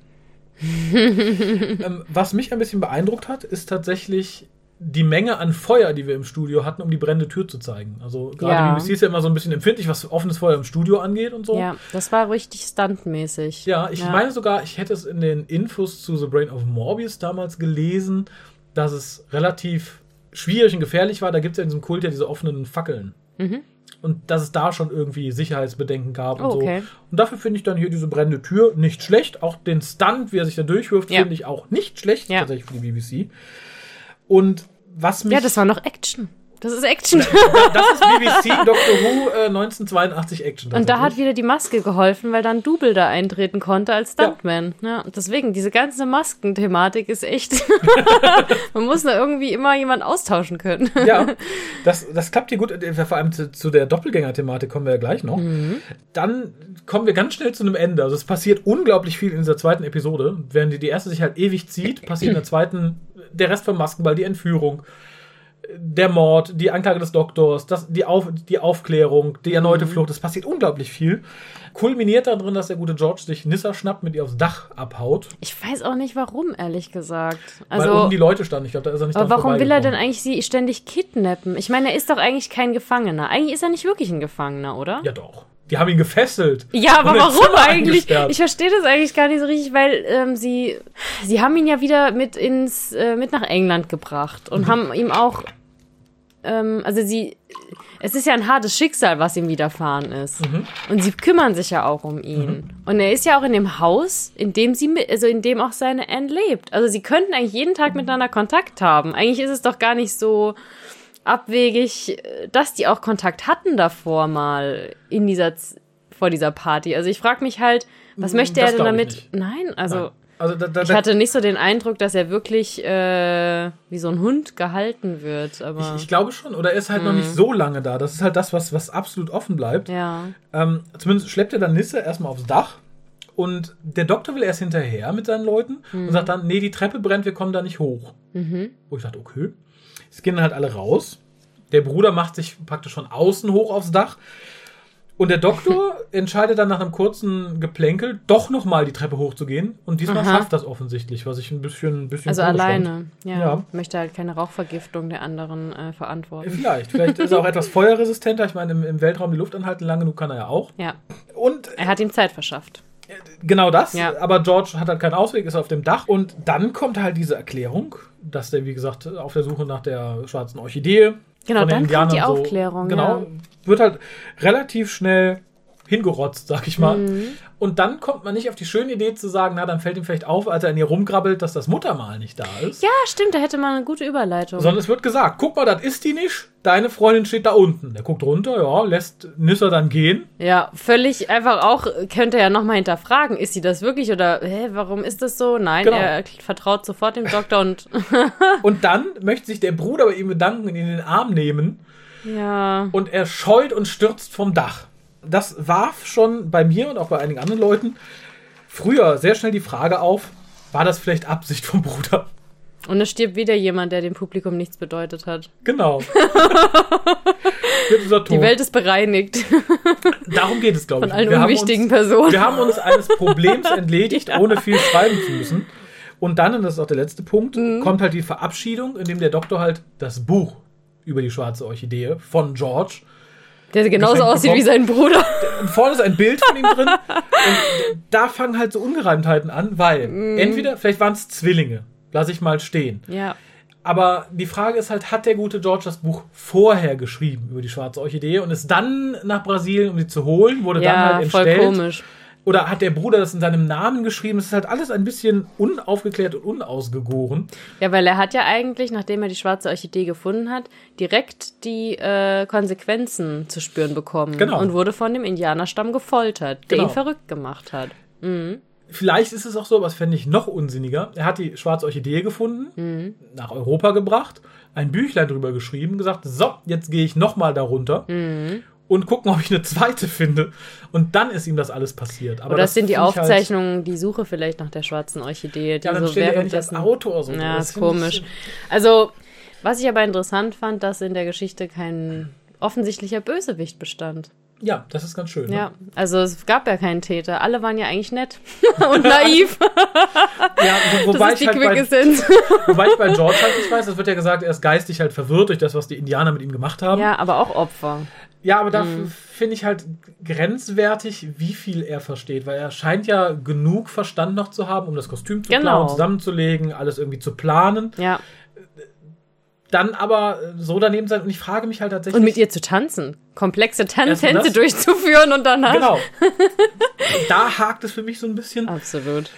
ähm, was mich ein bisschen beeindruckt hat, ist tatsächlich die Menge an Feuer, die wir im Studio hatten, um die brennende Tür zu zeigen. Also gerade Ja. BBC ist ja immer so ein bisschen empfindlich, was offenes Feuer im Studio angeht und so. Ja, das war richtig stuntmäßig. Ja, ich meine sogar, ich hätte es in den Infos zu The Brain of Morbius damals gelesen, dass es relativ schwierig und gefährlich war. Da gibt es ja in diesem Kult ja diese offenen Fackeln. Und dass es da schon irgendwie Sicherheitsbedenken gab und Mhm. Oh, okay. so. Und dafür finde ich dann hier diese brennende Tür nicht schlecht. Auch den Stunt, wie er sich da durchwirft, Ja. finde ich auch nicht schlecht, Ja. tatsächlich für die BBC. Und was mich. Ja, das war noch Action. Das ist Action. das ist BBC Doctor Who äh, 1982 Action. Und da hat wieder die Maske geholfen, weil dann Double da eintreten konnte als Stuntman. Ja. deswegen, diese ganze Maskenthematik ist echt. Man muss da irgendwie immer jemand austauschen können. Ja, das, das klappt hier gut. Äh, Vor allem zu, zu der Doppelgänger-Thematik kommen wir ja gleich noch. Dann kommen wir ganz schnell zu einem Ende. Also es passiert unglaublich viel in dieser zweiten Episode. Während die, die erste sich halt ewig zieht, passiert in der zweiten der Rest vom Maskenball, die Entführung, der Mord, die Anklage des Doktors, das, die, Auf, die Aufklärung, die erneute Flucht. Es passiert unglaublich viel. Kulminiert darin, dass der gute George sich Nissa schnappt, mit ihr aufs Dach abhaut, Ich weiß auch nicht warum, ehrlich gesagt. weil Also, oben die Leute standen. Ich glaube, da ist er nicht aber warum will er denn eigentlich sie ständig kidnappen? Ich meine, er ist doch eigentlich kein Gefangener. Eigentlich ist er nicht wirklich ein Gefangener, oder? Ja, doch. Die haben ihn gefesselt. Ja, aber warum eigentlich? Ich verstehe das eigentlich gar nicht so richtig, weil ähm, sie, sie haben ihn ja wieder mit ins, äh, mit nach England gebracht und haben ihm auch, ähm, also sie, es ist ja ein hartes Schicksal, was ihm widerfahren ist. Und sie kümmern sich ja auch um ihn. Und er ist ja auch in dem Haus, in dem sie, also in dem auch seine Anne lebt. Also sie könnten eigentlich jeden Tag miteinander Kontakt haben. Eigentlich ist es doch gar nicht so abwegig, äh, dass die auch Kontakt hatten davor mal in dieser vor dieser Party. Also ich frage mich halt, was möchte Mm, das er denn damit? Nein, also Nein. Also da, da, ich hatte nicht so den Eindruck, dass er wirklich äh, wie so ein Hund gehalten wird. Aber ich, ich glaube schon. Oder er ist halt noch nicht so lange da. Das ist halt das, was, was absolut offen bleibt. ja, Ähm, zumindest schleppt er dann Nisse erstmal aufs Dach. Und der Doktor will erst hinterher mit seinen Leuten und sagt dann, nee, die Treppe brennt, wir kommen da nicht hoch. Wo ich dachte, okay. Es gehen dann halt alle raus. Der Bruder macht sich praktisch von außen hoch aufs Dach. Und der Doktor entscheidet dann nach einem kurzen Geplänkel, doch nochmal die Treppe hochzugehen. Und diesmal Aha. schafft das offensichtlich, was ich ein bisschen, ein bisschen also alleine. Ja, Ja. möchte halt keine Rauchvergiftung der anderen äh, verantworten. Vielleicht. Vielleicht ist er auch etwas feuerresistenter. Ich meine, im, im Weltraum die Luft anhalten lange genug kann er ja auch. Ja, Und er hat ihm Zeit verschafft. Genau das, Ja. aber George hat halt keinen Ausweg, ist auf dem Dach und dann kommt halt diese Erklärung, dass der, wie gesagt, auf der Suche nach der schwarzen Orchidee. Genau, von den dann kommt die Indianern so- Aufklärung, Genau, ja. wird halt relativ schnell hingerotzt, sag ich mal. Mhm. Und dann kommt man nicht auf die schöne Idee zu sagen, na, dann fällt ihm vielleicht auf, als er in ihr rumgrabbelt, dass das Muttermal nicht da ist. Ja, stimmt, da hätte man eine gute Überleitung. Sondern es wird gesagt, guck mal, das ist die nicht, deine Freundin steht da unten. Der guckt runter, ja, lässt Nissa dann gehen. Ja, völlig einfach auch, könnte er nochmal hinterfragen, ist sie das wirklich oder hä, warum ist das so? Nein, Genau. er vertraut sofort dem Doktor und Und dann möchte sich der Bruder bei ihm bedanken und ihn in den Arm nehmen. ja. und er scheut und stürzt vom Dach. Das warf schon bei mir und auch bei einigen anderen Leuten früher sehr schnell die Frage auf, war das vielleicht Absicht vom Bruder? Und es stirbt wieder jemand, der dem Publikum nichts bedeutet hat. Genau. Die Welt ist bereinigt Darum geht es, glaube ich. von allen wir, haben unwichtigen uns, Personen. wir haben uns eines Problems entledigt, ohne viel schreiben zu müssen. Und dann, und das ist auch der letzte Punkt, Mhm. kommt halt die Verabschiedung, in dem der Doktor halt das Buch über die schwarze Orchidee von George Der genauso aussieht wie sein Bruder. Vorne ist ein Bild von ihm drin. Und da fangen halt so Ungereimtheiten an, weil Mhm. entweder, vielleicht waren es Zwillinge, lasse ich mal stehen. Ja. Aber die Frage ist halt, hat der gute George das Buch vorher geschrieben über die schwarze Orchidee und ist dann nach Brasilien, um sie zu holen, wurde dann Ja, halt voll entstellt? komisch. Oder hat der Bruder das in seinem Namen geschrieben? Es ist halt alles ein bisschen unaufgeklärt und unausgegoren. Ja, weil er hat ja eigentlich, nachdem er die schwarze Orchidee gefunden hat, direkt die äh, Konsequenzen zu spüren bekommen. Genau. Und wurde von dem Indianerstamm gefoltert, der Genau. ihn verrückt gemacht hat. Vielleicht ist es auch so, aber das fände ich noch unsinniger. Er hat die schwarze Orchidee gefunden, nach Europa gebracht, ein Büchlein drüber geschrieben, gesagt, so, jetzt gehe ich nochmal darunter und gucken, ob ich eine zweite finde. Und dann ist ihm das alles passiert. Aber Oder das sind die halt- Aufzeichnungen, die Suche vielleicht nach der schwarzen Orchidee, die ja, dann so steht er nicht als. Autor so. Ja, Das ist komisch. Also, was ich aber interessant fand, dass in der Geschichte kein offensichtlicher Bösewicht bestand. Ja, das ist ganz schön. Ja, also es gab ja keinen Täter. Alle waren ja eigentlich nett und naiv. Ne? ja wo, wobei, ich halt bei, wobei ich bei George halt nicht weiß, es wird ja gesagt, er ist geistig halt verwirrt durch das, was die Indianer mit ihm gemacht haben. Ja, aber auch Opfer. Ja, aber da Mhm. finde ich halt grenzwertig, wie viel er versteht, weil er scheint ja genug Verstand noch zu haben, um das Kostüm zu Genau. planen, zusammenzulegen, alles irgendwie zu planen. Ja. Dann aber so daneben sein und ich frage mich halt tatsächlich. Und mit ihr zu tanzen. Komplexe Tan Tänze durchzuführen und danach. Genau. da hakt es für mich so ein bisschen. Absolut.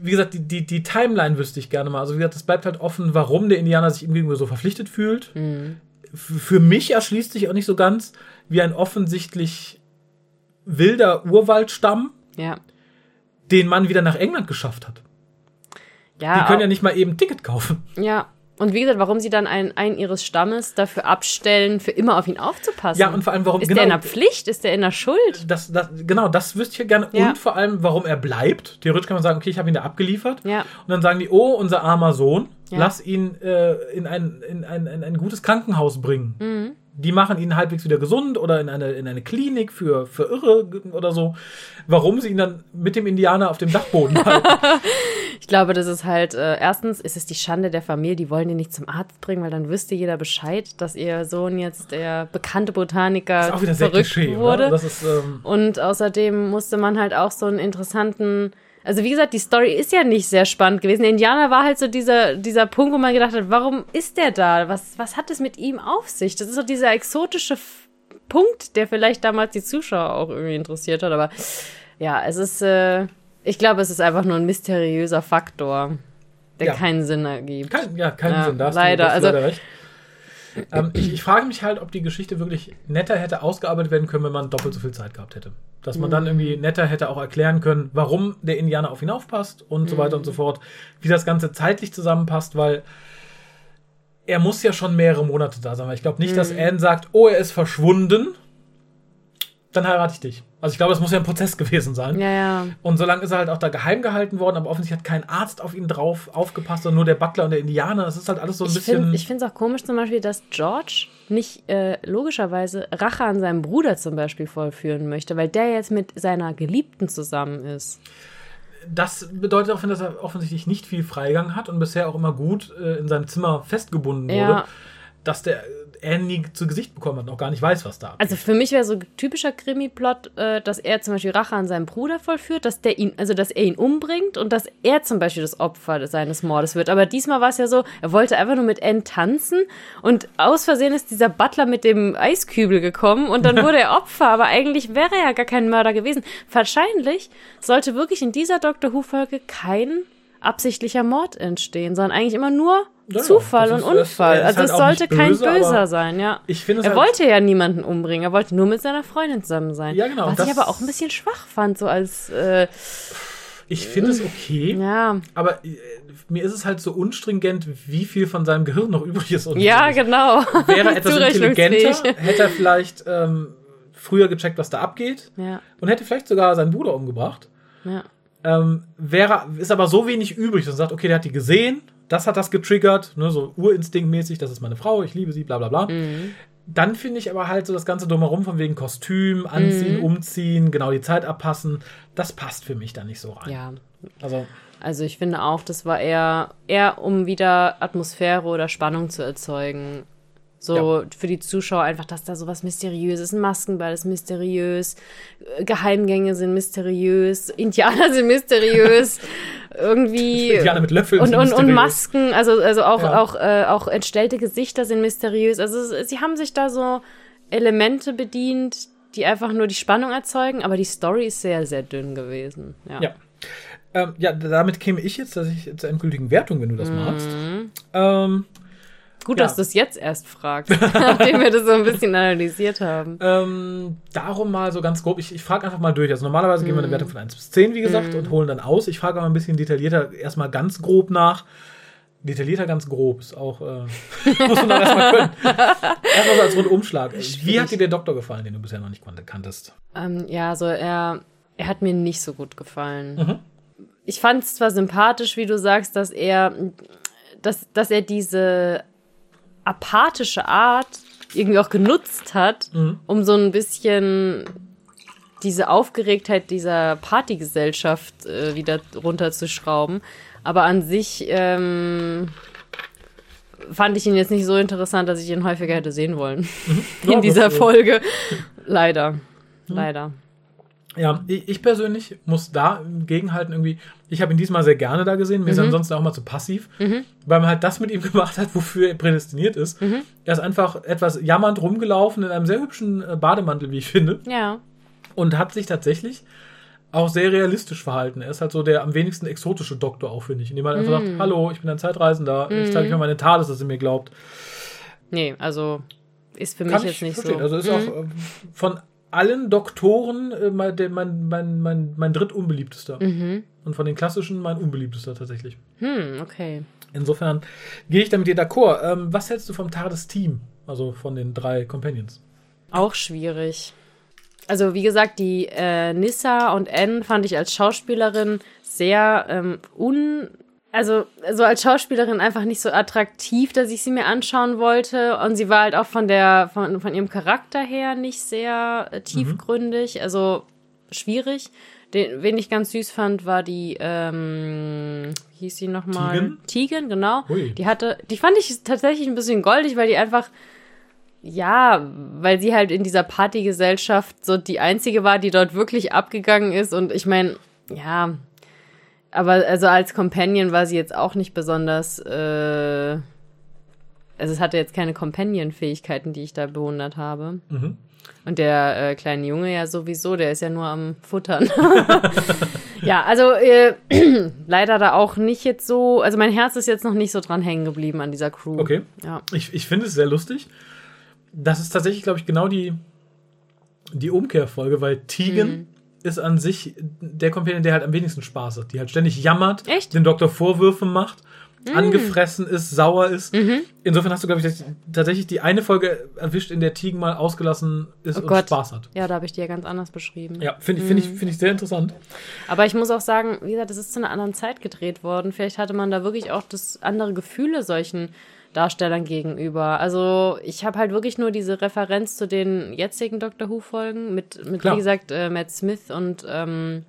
Wie gesagt, die, die, die Timeline wüsste ich gerne mal. Also wie gesagt, es bleibt halt offen, warum der Indianer sich ihm gegenüber so verpflichtet fühlt. Mhm. Für mich erschließt sich auch nicht so ganz, wie ein offensichtlich wilder Urwaldstamm Ja. den Mann wieder nach England geschafft hat. Ja, Die können ja nicht mal eben ein Ticket kaufen. ja. Und wie gesagt, warum sie dann einen, einen ihres Stammes dafür abstellen, für immer auf ihn aufzupassen. Ja, und vor allem, warum Ist genau, der in der Pflicht? Ist der in der Schuld? das, das, genau, das wüsste ich ja gerne. Ja. Und vor allem, warum er bleibt. Theoretisch kann man sagen, okay, ich habe ihn da abgeliefert. Ja. Und dann sagen die, oh, unser armer Sohn, Ja. lass ihn äh, in, ein, in, ein, in ein gutes Krankenhaus bringen. Mhm. Die machen ihn halbwegs wieder gesund oder in eine, in eine Klinik für, für Irre oder so. Warum sie ihn dann mit dem Indianer auf dem Dachboden halten? glaube, das ist halt, äh, erstens ist es die Schande der Familie, die wollen ihn nicht zum Arzt bringen, weil dann wüsste jeder Bescheid, dass ihr Sohn jetzt der bekannte Botaniker ist auch wieder sehr verrückt Klischee, wurde. Ist, ähm, Und außerdem musste man halt auch so einen interessanten. Also wie gesagt, die Story ist ja nicht sehr spannend gewesen. Der Indianer war halt so dieser, dieser Punkt, wo man gedacht hat, warum ist der da? Was, was hat es mit ihm auf sich? Das ist so dieser exotische F Punkt, der vielleicht damals die Zuschauer auch irgendwie interessiert hat. Aber ja, es ist, äh, ich glaube, es ist einfach nur ein mysteriöser Faktor, der Ja. keinen Sinn ergibt. kein, ja, keinen Ja, Sinn. Da leider. Also- leider recht. Ähm, ich, ich frage mich halt, ob die Geschichte wirklich netter hätte ausgearbeitet werden können, wenn man doppelt so viel Zeit gehabt hätte. Dass man dann irgendwie netter hätte auch erklären können, warum der Indianer auf ihn aufpasst und so weiter und so fort. Wie das Ganze zeitlich zusammenpasst, weil er muss ja schon mehrere Monate da sein. Weil ich glaube nicht, dass Anne sagt, oh, er ist verschwunden, dann heirate ich dich. Also ich glaube, es muss ja ein Prozess gewesen sein. Ja, ja. Und solange ist er halt auch da geheim gehalten worden, aber offensichtlich hat kein Arzt auf ihn drauf aufgepasst, sondern nur der Butler und der Indianer. Das ist halt alles so ein Ich bisschen. finde es auch komisch zum Beispiel, dass George nicht äh, logischerweise Rache an seinem Bruder zum Beispiel vollführen möchte, weil der jetzt mit seiner Geliebten zusammen ist. das bedeutet auch, dass er offensichtlich nicht viel Freigang hat und bisher auch immer gut äh, in seinem Zimmer festgebunden wurde, Ja. dass der Anne nie zu Gesicht bekommen hat und auch gar nicht weiß, was da abgeht. Also für mich wäre so ein typischer Krimi-Plot, äh, dass er zum Beispiel Rache an seinem Bruder vollführt, dass der ihn, also dass er ihn umbringt und dass er zum Beispiel das Opfer seines Mordes wird. Aber diesmal war es ja so, er wollte einfach nur mit Anne tanzen und aus Versehen ist dieser Butler mit dem Eiskübel gekommen und dann wurde er Opfer. Aber eigentlich wäre er ja gar kein Mörder gewesen. Wahrscheinlich sollte wirklich in dieser Doctor Who-Folge kein absichtlicher Mord entstehen, sondern eigentlich immer nur Ja, Zufall und ist- Unfall. er ist Also halt es sollte kein böse, aber Böser sein, ja. ich finde Er halt- wollte ja niemanden umbringen, er wollte nur mit seiner Freundin zusammen sein. Ja, genau, Was ich aber auch ein bisschen schwach fand, so als, äh, ich finde es okay, ja. aber äh, mir ist es halt so unstringent, wie viel von seinem Gehirn noch übrig ist. Und Ja, genau. Wäre etwas intelligenter, hätte er vielleicht ähm, früher gecheckt, was da abgeht Ja, und hätte vielleicht sogar seinen Bruder umgebracht. ja. Ähm, wäre, ist aber so wenig übrig, dass er sagt, okay, der hat die gesehen, das hat das getriggert, ne, so urinstinktmäßig, das ist meine Frau, ich liebe sie, bla bla bla. Mhm. Dann finde ich aber halt so das Ganze drumherum von wegen Kostüm, Anziehen, Mhm. Umziehen, genau die Zeit abpassen, das passt für mich da nicht so rein. Ja. Also, Also ich finde auch, das war eher, eher um wieder Atmosphäre oder Spannung zu erzeugen. So für die Zuschauer einfach, dass da sowas mysteriöses, ein Maskenball ist mysteriös, Geheimgänge sind mysteriös, Indianer sind mysteriös, irgendwie Indianer mit Löffeln und, und, und mysteriös. Masken, also, also auch, Ja. auch, äh, auch entstellte Gesichter sind mysteriös. Also sie haben sich da so Elemente bedient, die einfach nur die Spannung erzeugen, aber die Story ist sehr, sehr dünn gewesen. Ja. ja. Ähm, ja, damit käme ich jetzt, dass ich zur endgültigen Wertung, wenn du das magst. Mhm. Ähm, Gut, Ja. dass du es jetzt erst fragst, nachdem wir das so ein bisschen analysiert haben. Ähm, darum mal so ganz grob, ich, ich frage einfach mal durch. Also normalerweise geben wir Mhm. eine Wertung von 1 bis 10, wie gesagt, und holen dann aus. Ich frage aber ein bisschen detaillierter erstmal ganz grob nach. Detaillierter ganz grob ist auch, äh, muss man dann erstmal können. Erstmal so als Rundumschlag. Wie hat dir der Doktor gefallen, den du bisher noch nicht kanntest? Ähm, ja, so er, er hat mir nicht so gut gefallen. Mhm. Ich fand es zwar sympathisch, wie du sagst, dass er, dass, dass er diese apathische Art irgendwie auch genutzt hat, Mhm. um so ein bisschen diese Aufgeregtheit dieser Partygesellschaft äh, wieder runterzuschrauben. Aber an sich ähm, fand ich ihn jetzt nicht so interessant, dass ich ihn häufiger hätte sehen wollen. Ja, In dieser äh, Folge. Leider. Leider. Ja, ich, ich persönlich muss da gegenhalten irgendwie. Ich habe ihn diesmal sehr gerne da gesehen. Mir ist er ansonsten auch mal zu passiv, weil man halt das mit ihm gemacht hat, wofür er prädestiniert ist. Er ist einfach etwas jammernd rumgelaufen in einem sehr hübschen äh, Bademantel, wie ich finde. Ja. und hat sich tatsächlich auch sehr realistisch verhalten. Er ist halt so der am wenigsten exotische Doktor auch, finde ich. Indem er einfach sagt, Mm. hallo, ich bin ein Zeitreisender, ich zeige euch mal meine Tales, dass ihr mir glaubt. Nee, also ist für mich Kann jetzt ich nicht verstehen. so. Also ist auch äh, von allen Doktoren äh, mein, mein, mein, mein, mein drittunbeliebtester. Mhm. Und von den klassischen mein unbeliebtester tatsächlich. Hm, okay. Insofern gehe ich da mit dir d'accord. Ähm, was hältst du vom TARDIS-Team? Also von den drei Companions. Auch schwierig. Also wie gesagt, die äh, Nissa und Anne fand ich als Schauspielerin sehr ähm, un... Also, also als Schauspielerin einfach nicht so attraktiv, dass ich sie mir anschauen wollte. Und sie war halt auch von der, von, von ihrem Charakter her nicht sehr äh, tiefgründig, also schwierig. Den, wen ich ganz süß fand, war die, ähm, wie hieß sie nochmal? Tegan? Tegan, genau. Ui. Die hatte, die fand ich tatsächlich ein bisschen goldig, weil die einfach, ja, weil sie halt in dieser Partygesellschaft so die einzige war, die dort wirklich abgegangen ist. Und ich meine, ja, aber also als Companion war sie jetzt auch nicht besonders, äh, also es hatte jetzt keine Companion-Fähigkeiten, die ich da bewundert habe. Mhm. Und der äh, kleine Junge ja sowieso, der ist ja nur am Futtern. ja, also äh, leider da auch nicht jetzt so, also mein Herz ist jetzt noch nicht so dran hängen geblieben an dieser Crew. Okay. Ja. Ich, ich finde es sehr lustig. Das ist tatsächlich, glaube ich, genau die, die Umkehrfolge, weil Tegan Mhm. Ist an sich der Companion, der halt am wenigsten Spaß hat. Die halt ständig jammert, Echt? dem Doktor Vorwürfe macht, Mhm. angefressen ist, sauer ist. Insofern hast du, glaube ich, das- tatsächlich die eine Folge erwischt, in der Tegan mal ausgelassen ist Oh und Gott. Spaß hat. Ja, da habe ich die ja ganz anders beschrieben. Ja, finde Mhm. ich, finde ich sehr interessant. Aber ich muss auch sagen, wie gesagt, das ist zu einer anderen Zeit gedreht worden. Vielleicht hatte man da wirklich auch das andere Gefühle solchen Darstellern gegenüber. Also ich habe halt wirklich nur diese Referenz zu den jetzigen Doctor Who-Folgen mit, mit Klar. wie gesagt, äh, Matt Smith und ähm,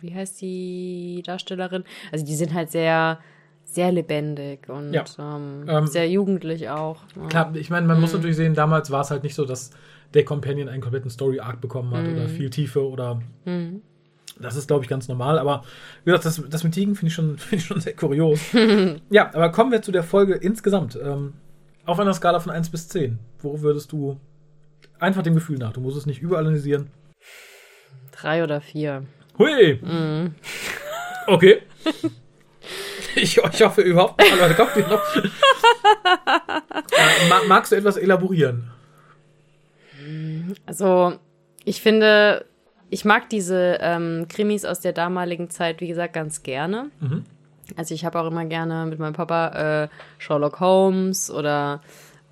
wie heißt die Darstellerin? Also die sind halt sehr, sehr lebendig und Ja. ähm, Ähm, sehr jugendlich auch. Klar, ich meine, man muss Mhm. natürlich sehen, damals war es halt nicht so, dass der Companion einen kompletten Story-Arc bekommen hat Mhm. oder viel Tiefe oder. Das ist, glaube ich, ganz normal. Aber wie gesagt, das, das mit Tigen finde ich, schon- finde ich schon sehr kurios. ja, aber kommen wir zu der Folge insgesamt. Ähm, auf einer Skala von 1 bis 10. Wo würdest du einfach dem Gefühl nach? Du musst es nicht überanalysieren. Drei oder vier. Hui! Mhm. Okay. Ich, ich hoffe überhaupt nicht. Leute, kommt noch? äh, ma- magst du etwas elaborieren? Also, ich finde, ich mag diese ähm, Krimis aus der damaligen Zeit, wie gesagt, ganz gerne. Mhm. Also, ich habe auch immer gerne mit meinem Papa äh, Sherlock Holmes oder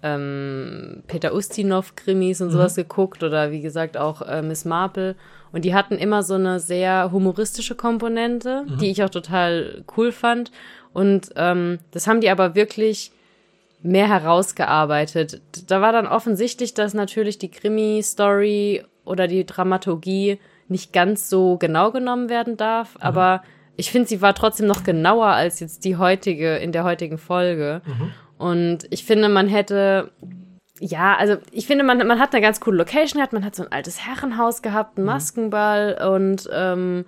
ähm, Peter Ustinov-Krimis und sowas geguckt oder wie gesagt auch äh, Miss Marple. Und die hatten immer so eine sehr humoristische Komponente, die ich auch total cool fand. Und ähm, das haben die aber wirklich mehr herausgearbeitet. Da war dann offensichtlich, dass natürlich die Krimi-Story oder die Dramaturgie nicht ganz so genau genommen werden darf, aber ich finde, sie war trotzdem noch genauer als jetzt die heutige, in der heutigen Folge. Und ich finde, man hätte, ja, also ich finde, man, man hat eine ganz coole Location gehabt, man hat so ein altes Herrenhaus gehabt, einen Maskenball und ähm,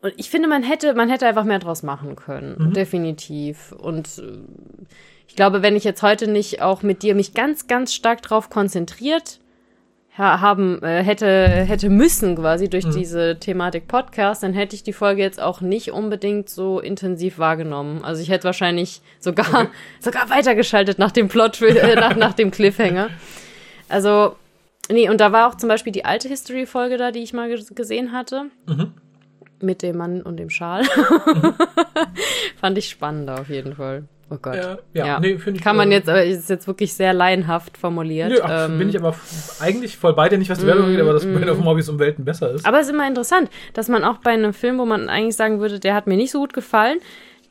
und ich finde, man hätte, man hätte einfach mehr draus machen können. Definitiv. Und äh, ich glaube, wenn ich jetzt heute nicht auch mit dir mich ganz, ganz stark drauf konzentriert haben, äh, hätte, hätte müssen quasi durch diese Thematik Podcast, dann hätte ich die Folge jetzt auch nicht unbedingt so intensiv wahrgenommen. Also ich hätte wahrscheinlich sogar, sogar weitergeschaltet nach dem Plot, äh, nach, nach dem Cliffhanger. Also, nee, und da war auch zum Beispiel die alte History-Folge da, die ich mal ge- gesehen hatte. Mit dem Mann und dem Schal. Fand ich spannend auf jeden Fall. Oh Gott. Ja, ja, nee, find ich, Kann man äh, jetzt, aber ist jetzt wirklich sehr laienhaft formuliert. Nö, ach, Ähm, bin ich aber eigentlich voll bei dir, nicht was die Werbung angeht, aber dass Brain of Morbius um Welten besser ist. aber es ist immer interessant, dass man auch bei einem Film, wo man eigentlich sagen würde, der hat mir nicht so gut gefallen,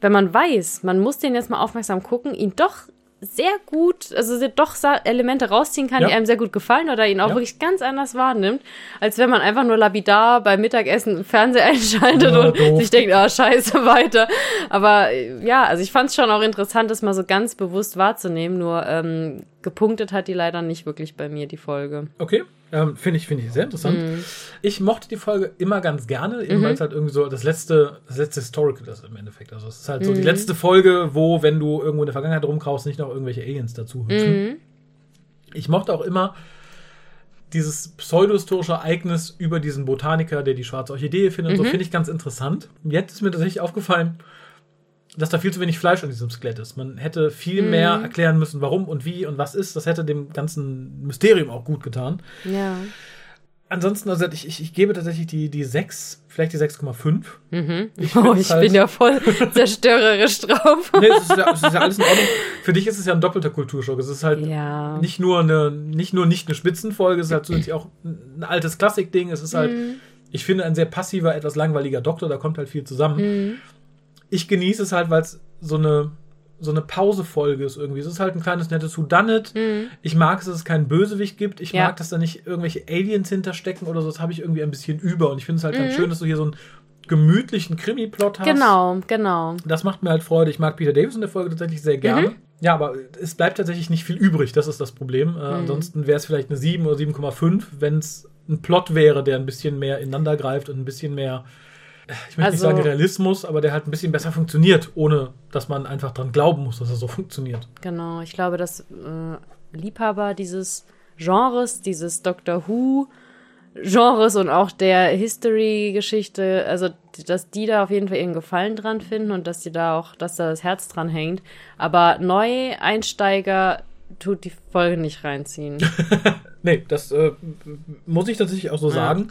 wenn man weiß, man muss den jetzt mal aufmerksam gucken, ihn doch sehr gut, also doch Elemente rausziehen kann, Ja. die einem sehr gut gefallen oder ihn auch Ja. wirklich ganz anders wahrnimmt, als wenn man einfach nur lapidar beim Mittagessen Fernseher einschaltet Ja, und doof. sich denkt, ah, scheiße, weiter. Aber äh, ja, also ich fand es schon auch interessant, das mal so ganz bewusst wahrzunehmen, nur ähm, gepunktet hat die leider nicht wirklich bei mir, die Folge. Okay, ähm, finde ich, finde ich sehr interessant. Mhm. Ich mochte die Folge immer ganz gerne, eben weil es halt irgendwie so das letzte, das letzte Historical ist im Endeffekt. Also es ist halt so Mhm. die letzte Folge, wo, wenn du irgendwo in der Vergangenheit rumkraust, nicht noch irgendwelche Aliens dazu hüpfen. Mhm. Ich mochte auch immer dieses pseudohistorische Ereignis über diesen Botaniker, der die schwarze Orchidee findet. Mhm. So finde ich ganz interessant. Jetzt ist mir tatsächlich aufgefallen, dass da viel zu wenig Fleisch an diesem Skelett ist. Man hätte viel Mhm. mehr erklären müssen, warum und wie und was ist. Das hätte dem ganzen Mysterium auch gut getan. Ja. Ansonsten, also ich, ich, ich gebe tatsächlich die, die 6, vielleicht die 6,5. Mhm. Ich oh, ich halt- bin ja voll zerstörerisch drauf. Nee, es ist, ja, es ist ja alles in Ordnung. Für dich ist es ja ein doppelter Kulturschock. Es ist halt Ja. nicht nur eine, nicht nur nicht eine Spitzenfolge, es ist halt zusätzlich auch ein altes Klassikding. Es ist halt, Mhm. ich finde, ein sehr passiver, etwas langweiliger Doktor, da kommt halt viel zusammen. Mhm. Ich genieße es halt, weil es so eine so eine Pausefolge ist irgendwie. Es ist halt ein kleines nettes Who Done It. Mhm. Ich mag es, dass es keinen Bösewicht gibt. Ich Ja. mag, dass da nicht irgendwelche Aliens hinterstecken oder so. Das habe ich irgendwie ein bisschen über. Und ich finde es halt ganz schön, dass du hier so einen gemütlichen Krimi-Plot hast. Mhm. Genau, genau. Das macht mir halt Freude. Ich mag Peter Davis in der Folge tatsächlich sehr gerne. Ja, aber es bleibt tatsächlich nicht viel übrig. Das ist das Problem. Äh, Ansonsten wäre es vielleicht eine 7 oder 7,5, wenn es ein Plot wäre, der ein bisschen mehr ineinander greift und ein bisschen mehr, ich möchte nicht Also- sagen Realismus, aber der halt ein bisschen besser funktioniert, ohne dass man einfach dran glauben muss, dass er so funktioniert. Genau, ich glaube, dass äh, Liebhaber dieses Genres, dieses Doctor Who Genres und auch der History-Geschichte, also dass die da auf jeden Fall ihren Gefallen dran finden und dass die da auch, dass da das Herz dran hängt. Aber Neueinsteiger tut die Folge nicht reinziehen. Nee, das äh, muss ich tatsächlich auch so sagen.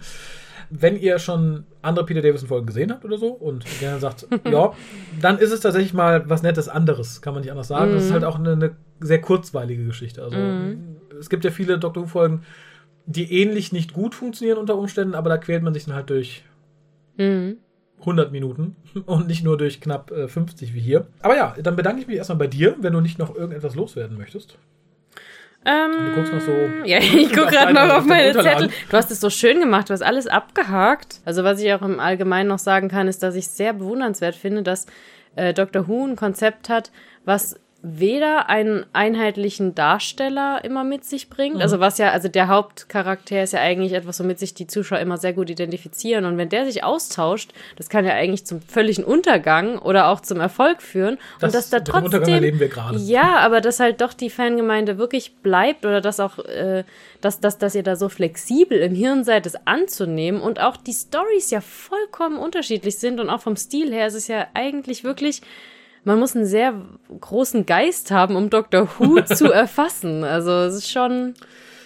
Wenn ihr schon andere Peter Davison-Folgen gesehen habt oder so und gerne sagt, ja, dann ist es tatsächlich mal was Nettes anderes, kann man nicht anders sagen. Das ist halt auch eine, eine sehr kurzweilige Geschichte. Also es gibt ja viele Doctor Who-Folgen, die ähnlich nicht gut funktionieren unter Umständen, aber da quält man sich dann halt durch Mhm. 100 Minuten und nicht nur durch knapp äh, 50 wie hier. Aber ja, dann bedanke ich mich erstmal bei dir, wenn du nicht noch irgendetwas loswerden möchtest. Ähm, Du guckst noch so Ja, ich gucke gerade noch auf auf meine. Zettel. Du hast es so schön gemacht, du hast alles abgehakt. Also was ich auch im Allgemeinen noch sagen kann, ist, dass ich sehr bewundernswert finde, dass äh, Dr. Who ein Konzept hat, was weder einen einheitlichen Darsteller immer mit sich bringt, also was ja, also der Hauptcharakter ist ja eigentlich etwas, womit sich die Zuschauer immer sehr gut identifizieren. Und wenn der sich austauscht, das kann ja eigentlich zum völligen Untergang oder auch zum Erfolg führen. Das- und dass da mit dem Untergang trotzdem erleben wir gerade. ja, aber dass halt doch die Fangemeinde wirklich bleibt oder dass auch, äh, dass, dass, dass ihr da so flexibel im Hirn seid, es anzunehmen. Und auch die Stories ja vollkommen unterschiedlich sind. Und auch vom Stil her ist es ja eigentlich wirklich, man muss einen sehr großen Geist haben, um Dr. Who zu erfassen. Also es ist schon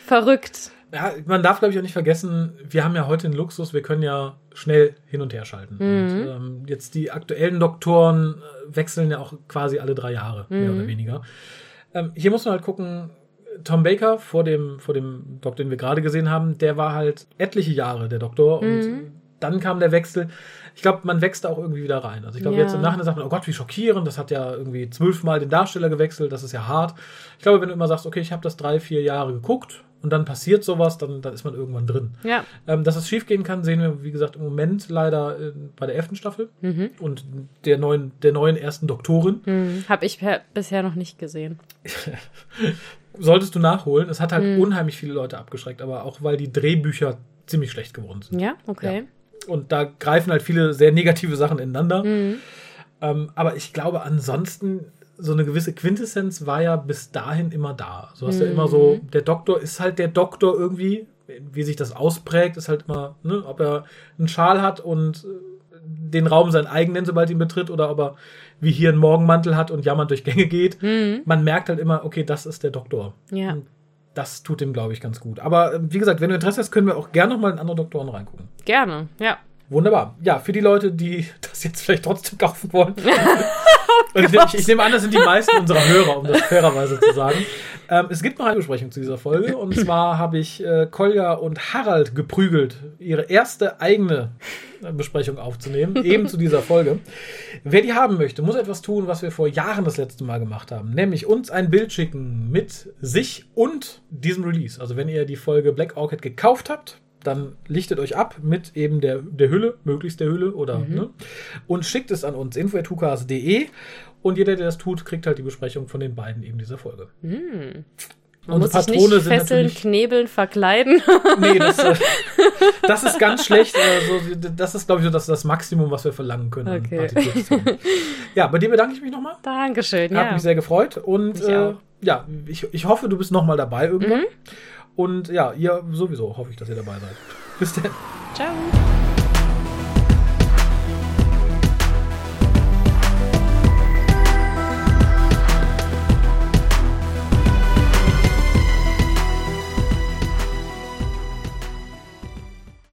verrückt. Ja, man darf, glaube ich, auch nicht vergessen, wir haben ja heute den Luxus, wir können ja schnell hin und her schalten. Und ähm, jetzt die aktuellen Doktoren äh, wechseln ja auch quasi alle drei Jahre, mehr oder weniger. Ähm, hier muss man halt gucken, Tom Baker vor dem, vor dem Doktor, den wir gerade gesehen haben, der war halt etliche Jahre der Doktor und dann kam der Wechsel. Ich glaube, man wächst da auch irgendwie wieder rein. Also ich glaube, Ja. jetzt im Nachhinein sagt man, oh Gott, wie schockierend, das hat ja irgendwie zwölfmal den Darsteller gewechselt, das ist ja hart. Ich glaube, wenn du immer sagst, okay, ich habe das drei, vier Jahre geguckt und dann passiert sowas, dann, dann ist man irgendwann drin. Ja. Ähm, dass es schief gehen kann, sehen wir, wie gesagt, im Moment leider äh, bei der elften Staffel und der neuen, der neuen ersten Doktorin. Hm, Hab ich bisher noch nicht gesehen. Solltest du nachholen. Es hat halt unheimlich viele Leute abgeschreckt, aber auch weil die Drehbücher ziemlich schlecht geworden sind. Ja, okay. Und da greifen halt viele sehr negative Sachen ineinander. Ähm, aber ich glaube, ansonsten, so eine gewisse Quintessenz war ja bis dahin immer da. So hast ja immer so, der Doktor ist halt der Doktor irgendwie. Wie sich das ausprägt, ist halt immer, ne, ob er einen Schal hat und äh, den Raum sein eigen nennt, sobald ihn betritt, oder ob er wie hier einen Morgenmantel hat und jammernd durch Gänge geht. Man merkt halt immer, okay, das ist der Doktor. Ja. Das tut dem, glaube ich, ganz gut. Aber äh, wie gesagt, wenn du Interesse hast, können wir auch gerne noch mal in andere Doktoren reingucken. Gerne, ja. Wunderbar. Ja, für die Leute, die das jetzt vielleicht trotzdem kaufen wollen. Ich, ich, ich nehme an, das sind die meisten unserer Hörer, um das fairerweise zu sagen. Ähm, es gibt noch eine Besprechung zu dieser Folge. Und zwar habe ich äh, Kolja und Harald geprügelt, ihre erste eigene Besprechung aufzunehmen, eben zu dieser Folge. Wer die haben möchte, muss etwas tun, was wir vor Jahren das letzte Mal gemacht haben. Nämlich uns ein Bild schicken mit sich und diesem Release. Also wenn ihr die Folge Black Orchid gekauft habt, dann lichtet euch ab mit eben der, der Hülle, möglichst der Hülle oder ne, und schickt es an uns info@tukas.de und jeder, der das tut, kriegt halt die Besprechung von den beiden eben dieser Folge. Man Unsere muss sich Patrone nicht sind fesseln, knebeln, verkleiden. Nee, das, äh, das ist ganz schlecht. Also, das ist, glaube ich, so das, das Maximum, was wir verlangen können. Okay. Ja, bei dir bedanke ich mich nochmal. Dankeschön, Hat ja. mich sehr gefreut. Und äh, ja, ich, ich hoffe, du bist nochmal dabei irgendwann. Und ja, ihr sowieso hoffe ich, dass ihr dabei seid. Bis dann. Ciao.